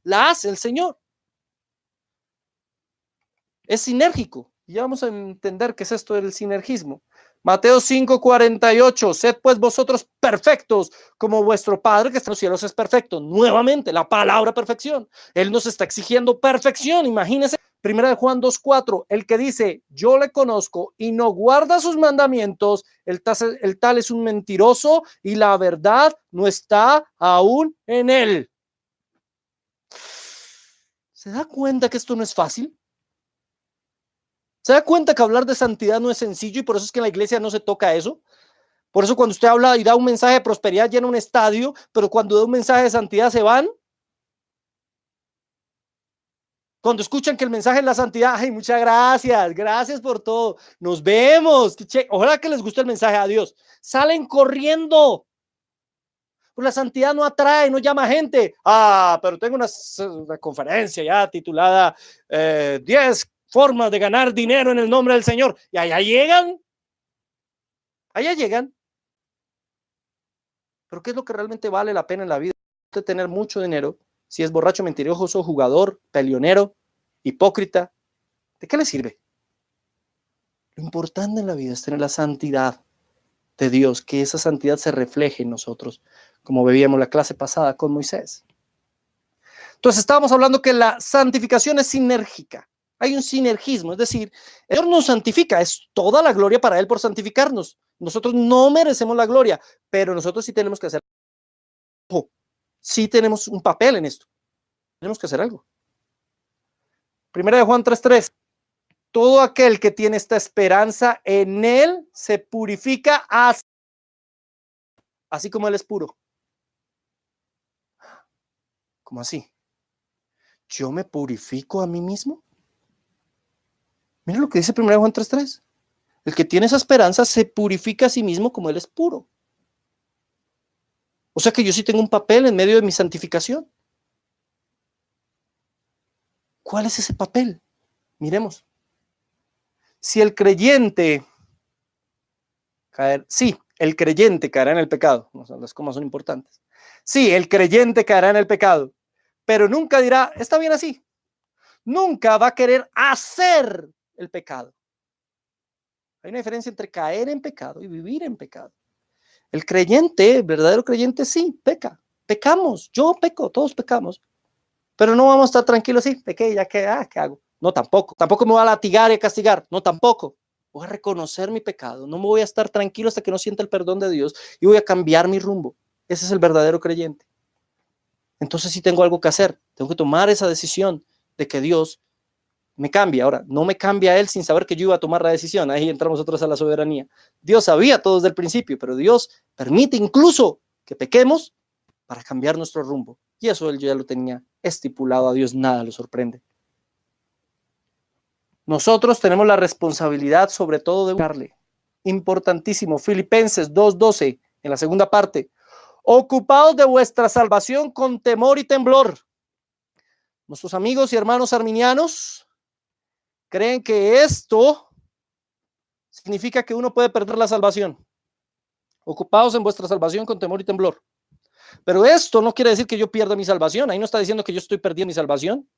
Speaker 1: la hace el Señor. Es sinérgico. Y vamos a entender qué es esto del sinergismo. Mateo 5:48, sed pues vosotros perfectos como vuestro Padre que está en los cielos es perfecto. Nuevamente, la palabra perfección. Él nos está exigiendo perfección. Imagínense Primera de Juan 2.4, el que dice, yo le conozco y no guarda sus mandamientos, el tal, el tal es un mentiroso y la verdad no está aún en él. ¿Se da cuenta que esto no es fácil? ¿Se da cuenta que hablar de santidad no es sencillo y por eso es que en la iglesia no se toca eso? Por eso cuando usted habla y da un mensaje de prosperidad llena un estadio, pero cuando da un mensaje de santidad se van. Cuando escuchan que el mensaje es la santidad, ay, muchas gracias, gracias por todo, nos vemos, ojalá que les guste el mensaje a Dios. Salen corriendo. Pues la santidad no atrae, no llama gente. Ah, pero tengo una, conferencia ya titulada 10 eh, formas de ganar dinero en el nombre del Señor. Y allá llegan. Allá llegan. Pero ¿qué es lo que realmente vale la pena en la vida? Usted tener mucho dinero, si es borracho, mentiroso, jugador, peleonero, hipócrita, ¿de qué le sirve? Lo importante en la vida es tener la santidad de Dios, que esa santidad se refleje en nosotros, como veíamos la clase pasada con Moisés. Entonces estábamos hablando que la santificación es sinérgica. Hay un sinergismo, es decir, el nos santifica, es toda la gloria para Él por santificarnos. Nosotros no merecemos la gloria, pero nosotros sí tenemos que hacer algo. Sí tenemos un papel en esto. Tenemos que hacer algo. Primera de Juan 3:3. Todo aquel que tiene esta esperanza en Él se purifica así como Él es puro. ¿Cómo así? ¿Yo me purifico a mí mismo? Mira lo que dice 1 Juan 3.3. El que tiene esa esperanza se purifica a sí mismo como Él es puro. O sea que yo sí tengo un papel en medio de mi santificación. ¿Cuál es ese papel? Miremos. Si el creyente caer, sí, el creyente caerá en el pecado. Las comas son importantes. Sí, el creyente caerá en el pecado, pero nunca dirá, está bien así. Nunca va a querer hacer el pecado. Hay una diferencia entre caer en pecado y vivir en pecado. El creyente, el verdadero creyente, sí, peca. Pecamos, yo peco, todos pecamos. Pero no vamos a estar tranquilos, sí, pequé, ya que, ah, ¿qué hago? No, tampoco. Tampoco me voy a latigar y a castigar. No, tampoco. Voy a reconocer mi pecado. No me voy a estar tranquilo hasta que no sienta el perdón de Dios y voy a cambiar mi rumbo. Ese es el verdadero creyente. Entonces sí tengo algo que hacer. Tengo que tomar esa decisión de que Dios me cambia. Ahora, no me cambia Él sin saber que yo iba a tomar la decisión. Ahí entramos nosotros a la soberanía. Dios sabía todo desde el principio, pero Dios permite incluso que pequemos para cambiar nuestro rumbo. Y eso Él ya lo tenía estipulado. A Dios nada lo sorprende. Nosotros tenemos la responsabilidad sobre todo de buscarle. Importantísimo. Filipenses 2.12, en la segunda parte. Ocupados de vuestra salvación con temor y temblor. Nuestros amigos y hermanos arminianos creen que esto significa que uno puede perder la salvación. Ocupados en vuestra salvación con temor y temblor. Pero esto no quiere decir que yo pierda mi salvación. Ahí no está diciendo que yo estoy perdiendo mi salvación.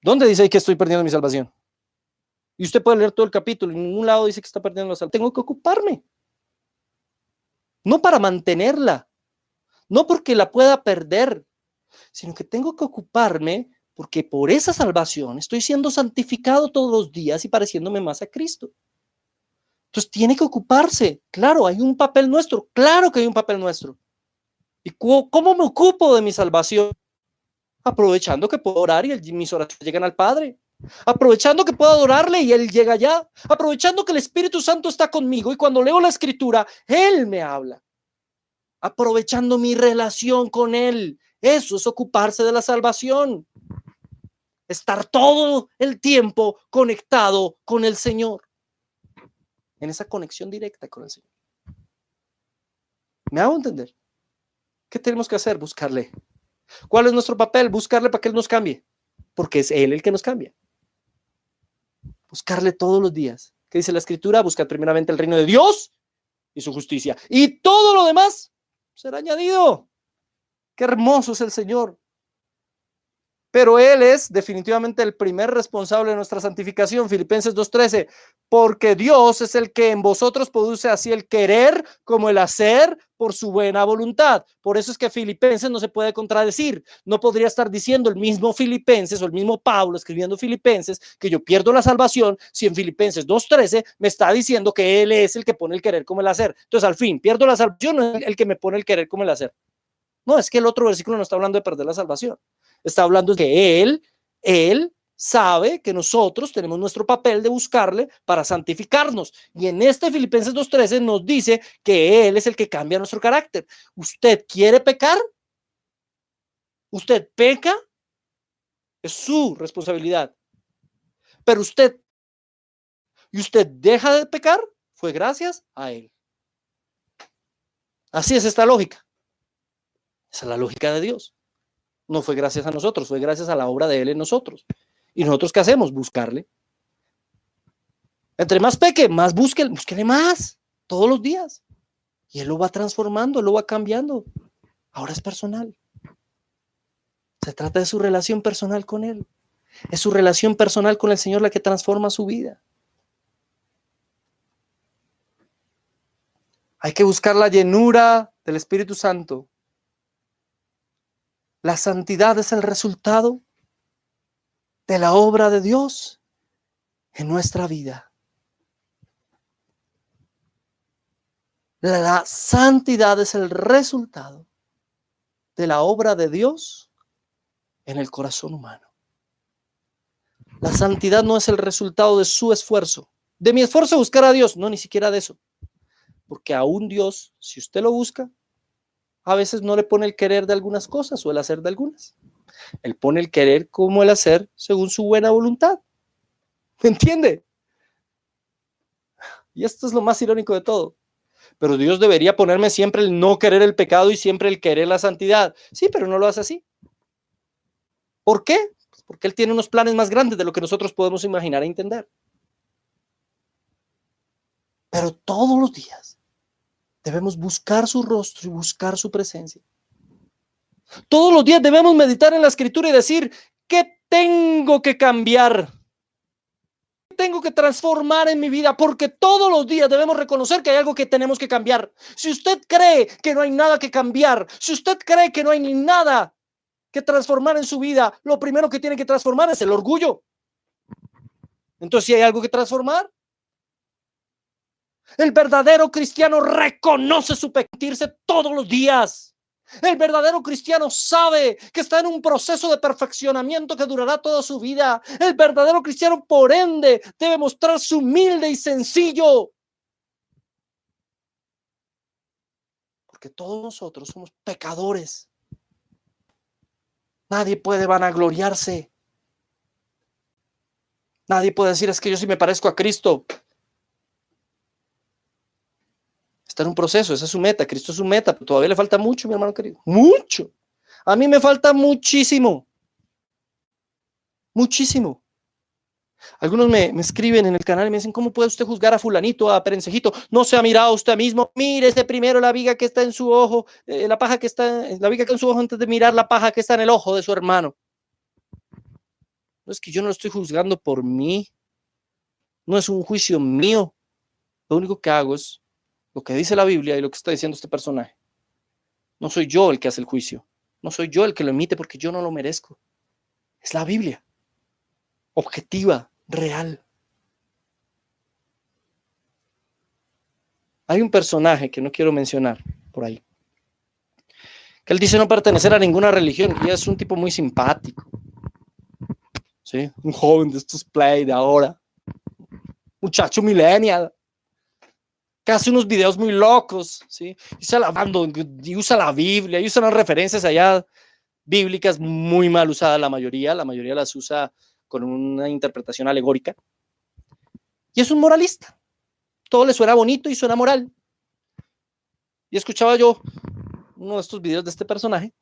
Speaker 1: ¿Dónde dice que estoy perdiendo mi salvación? Y usted puede leer todo el capítulo. En ningún lado dice que está perdiendo la salvación. Tengo que ocuparme. No para mantenerla. No porque la pueda perder. Sino que tengo que ocuparme porque por esa salvación estoy siendo santificado todos los días y pareciéndome más a Cristo. Entonces tiene que ocuparse. Claro, hay un papel nuestro. Claro que hay un papel nuestro. ¿Y cómo me ocupo de mi salvación? aprovechando que puedo orar y mis oraciones llegan al Padre, aprovechando que puedo adorarle y Él llega allá, aprovechando que el Espíritu Santo está conmigo y cuando leo la escritura, Él me habla, aprovechando mi relación con Él. Eso es ocuparse de la salvación, estar todo el tiempo conectado con el Señor, en esa conexión directa con el Señor. ¿Me hago entender? ¿Qué tenemos que hacer? Buscarle ¿Cuál es nuestro papel? Buscarle para que Él nos cambie, porque es Él el que nos cambia. Buscarle todos los días. ¿Qué dice la Escritura? Buscar primeramente el reino de Dios y su justicia. Y todo lo demás será añadido. Qué hermoso es el Señor pero Él es definitivamente el primer responsable de nuestra santificación, Filipenses 2.13, porque Dios es el que en vosotros produce así el querer como el hacer por su buena voluntad. Por eso es que Filipenses no se puede contradecir. No podría estar diciendo el mismo Filipenses o el mismo Pablo escribiendo Filipenses que yo pierdo la salvación si en Filipenses 2.13 me está diciendo que Él es el que pone el querer como el hacer. Entonces, al fin, pierdo la salvación, no es el que me pone el querer como el hacer. No, es que el otro versículo no está hablando de perder la salvación está hablando de que Él, Él sabe que nosotros tenemos nuestro papel de buscarle para santificarnos. Y en este Filipenses 2.13 nos dice que Él es el que cambia nuestro carácter. ¿Usted quiere pecar? ¿Usted peca? Es su responsabilidad. Pero usted, y usted deja de pecar, fue gracias a Él. Así es esta lógica. Esa es la lógica de Dios no fue gracias a nosotros, fue gracias a la obra de Él en nosotros. ¿Y nosotros qué hacemos? Buscarle. Entre más peque, más busque, búsquele más, todos los días. Y Él lo va transformando, lo va cambiando. Ahora es personal. Se trata de su relación personal con Él. Es su relación personal con el Señor la que transforma su vida. Hay que buscar la llenura del Espíritu Santo. La santidad es el resultado de la obra de Dios en nuestra vida. La santidad es el resultado de la obra de Dios en el corazón humano. La santidad no es el resultado de su esfuerzo, de mi esfuerzo buscar a Dios, no, ni siquiera de eso. Porque aún Dios, si usted lo busca, a veces no le pone el querer de algunas cosas o el hacer de algunas. Él pone el querer como el hacer según su buena voluntad. ¿Me entiende? Y esto es lo más irónico de todo. Pero Dios debería ponerme siempre el no querer el pecado y siempre el querer la santidad. Sí, pero no lo hace así. ¿Por qué? Pues porque Él tiene unos planes más grandes de lo que nosotros podemos imaginar e entender. Pero todos los días debemos buscar su rostro y buscar su presencia. Todos los días debemos meditar en la escritura y decir, ¿qué tengo que cambiar? ¿Qué tengo que transformar en mi vida? Porque todos los días debemos reconocer que hay algo que tenemos que cambiar. Si usted cree que no hay nada que cambiar, si usted cree que no hay nada que transformar en su vida, lo primero que tiene que transformar es el orgullo. Entonces, si hay algo que transformar, el verdadero cristiano reconoce su pentirse todos los días. El verdadero cristiano sabe que está en un proceso de perfeccionamiento que durará toda su vida. El verdadero cristiano, por ende, debe mostrarse humilde y sencillo. Porque todos nosotros somos pecadores. Nadie puede vanagloriarse. Nadie puede decir, es que yo sí me parezco a Cristo. Está en un proceso, esa es su meta, Cristo es su meta, pero todavía le falta mucho, mi hermano querido, mucho. A mí me falta muchísimo, muchísimo. Algunos me, escriben en el canal y me dicen, ¿cómo puede usted juzgar a fulanito, a perencejito? No se ha mirado usted mismo, mire ese primero la viga que está en su ojo, eh, la paja que está, la viga que está en su ojo antes de mirar la paja que está en el ojo de su hermano. No es que yo no lo estoy juzgando por mí, no es un juicio mío. Lo único que hago es lo que dice la Biblia y lo que está diciendo este personaje. No soy yo el que hace el juicio, no soy yo el que lo emite porque yo no lo merezco. Es la Biblia, objetiva, real. Hay un personaje que no quiero mencionar por ahí, que él dice no pertenecer a ninguna religión y es un tipo muy simpático. ¿Sí? Un joven de estos play de ahora, muchacho millennial que hace unos videos muy locos, ¿sí? Y usa la Biblia, y usa unas referencias allá bíblicas muy mal usadas la mayoría, la mayoría las usa con una interpretación alegórica. Y es un moralista. Todo le suena bonito y suena moral. Y escuchaba yo uno de estos videos de este personaje,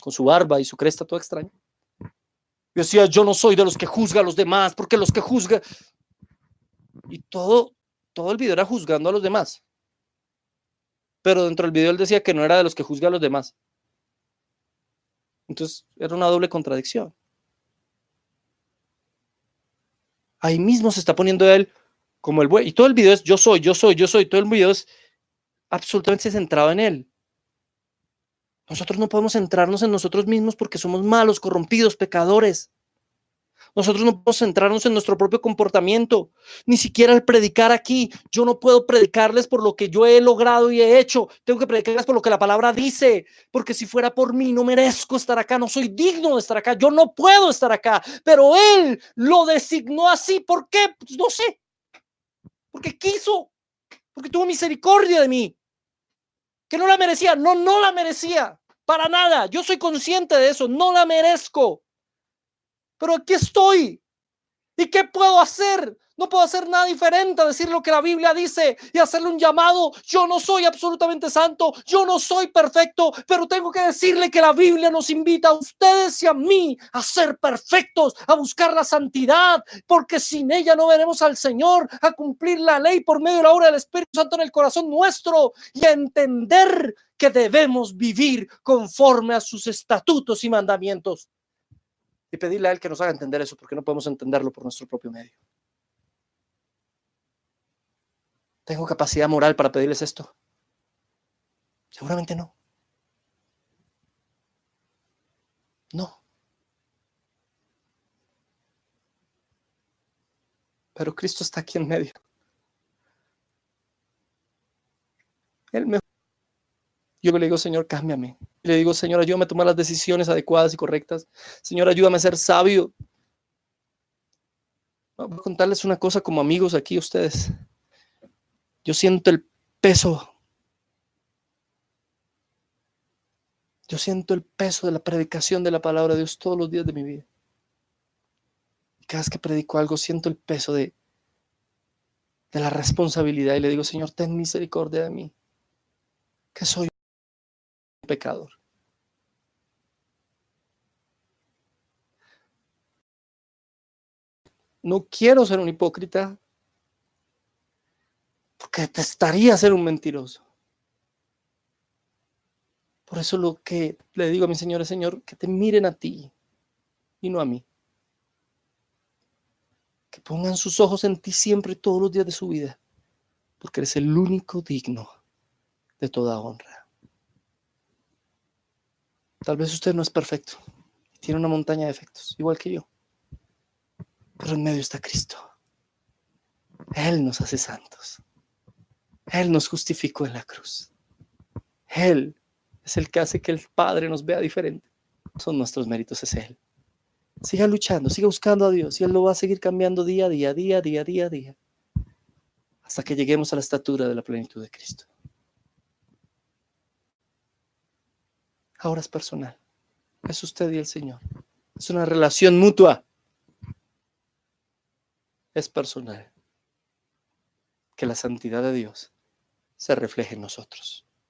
Speaker 1: con su barba y su cresta todo extraño. Y decía, yo no soy de los que juzga a los demás, porque los que juzga... Y todo, todo el video era juzgando a los demás. Pero dentro del video él decía que no era de los que juzga a los demás. Entonces era una doble contradicción. Ahí mismo se está poniendo él como el buen. Y todo el video es yo soy, yo soy, yo soy. Todo el video es absolutamente centrado en él. Nosotros no podemos centrarnos en nosotros mismos porque somos malos, corrompidos, pecadores. Nosotros no podemos centrarnos en nuestro propio comportamiento, ni siquiera al predicar aquí. Yo no puedo predicarles por lo que yo he logrado y he hecho. Tengo que predicarles por lo que la palabra dice, porque si fuera por mí no merezco estar acá, no soy digno de estar acá, yo no puedo estar acá. Pero Él lo designó así. ¿Por qué? Pues no sé. Porque quiso, porque tuvo misericordia de mí. Que no la merecía, no, no la merecía. Para nada. Yo soy consciente de eso, no la merezco pero aquí estoy. ¿Y qué puedo hacer? No puedo hacer nada diferente a decir lo que la Biblia dice y hacerle un llamado. Yo no soy absolutamente santo, yo no soy perfecto, pero tengo que decirle que la Biblia nos invita a ustedes y a mí a ser perfectos, a buscar la santidad, porque sin ella no veremos al Señor, a cumplir la ley por medio de la obra del Espíritu Santo en el corazón nuestro y a entender que debemos vivir conforme a sus estatutos y mandamientos. Y pedirle a Él que nos haga entender eso, porque no podemos entenderlo por nuestro propio medio. ¿Tengo capacidad moral para pedirles esto? Seguramente no. No. Pero Cristo está aquí en medio. Él me... Yo le digo, Señor, cámbiame. Le digo, Señor, ayúdame a tomar las decisiones adecuadas y correctas. Señor, ayúdame a ser sabio. Voy a contarles una cosa como amigos aquí ustedes. Yo siento el peso. Yo siento el peso de la predicación de la palabra de Dios todos los días de mi vida. Cada vez que predico algo, siento el peso de, de la responsabilidad y le digo, Señor, ten misericordia de mí, que soy pecador. No quiero ser un hipócrita, porque estaría ser un mentiroso. Por eso lo que le digo a mi Señor es, Señor, que te miren a ti y no a mí. Que pongan sus ojos en ti siempre todos los días de su vida, porque eres el único digno de toda honra. Tal vez usted no es perfecto, tiene una montaña de efectos, igual que yo, pero en medio está Cristo. Él nos hace santos. Él nos justificó en la cruz. Él es el que hace que el Padre nos vea diferente. Son nuestros méritos, es Él. Siga luchando, siga buscando a Dios y Él lo va a seguir cambiando día a día, día a día, día a día, hasta que lleguemos a la estatura de la plenitud de Cristo. Ahora es personal. Es usted y el Señor. Es una relación mutua. Es personal. Que la santidad de Dios se refleje en nosotros.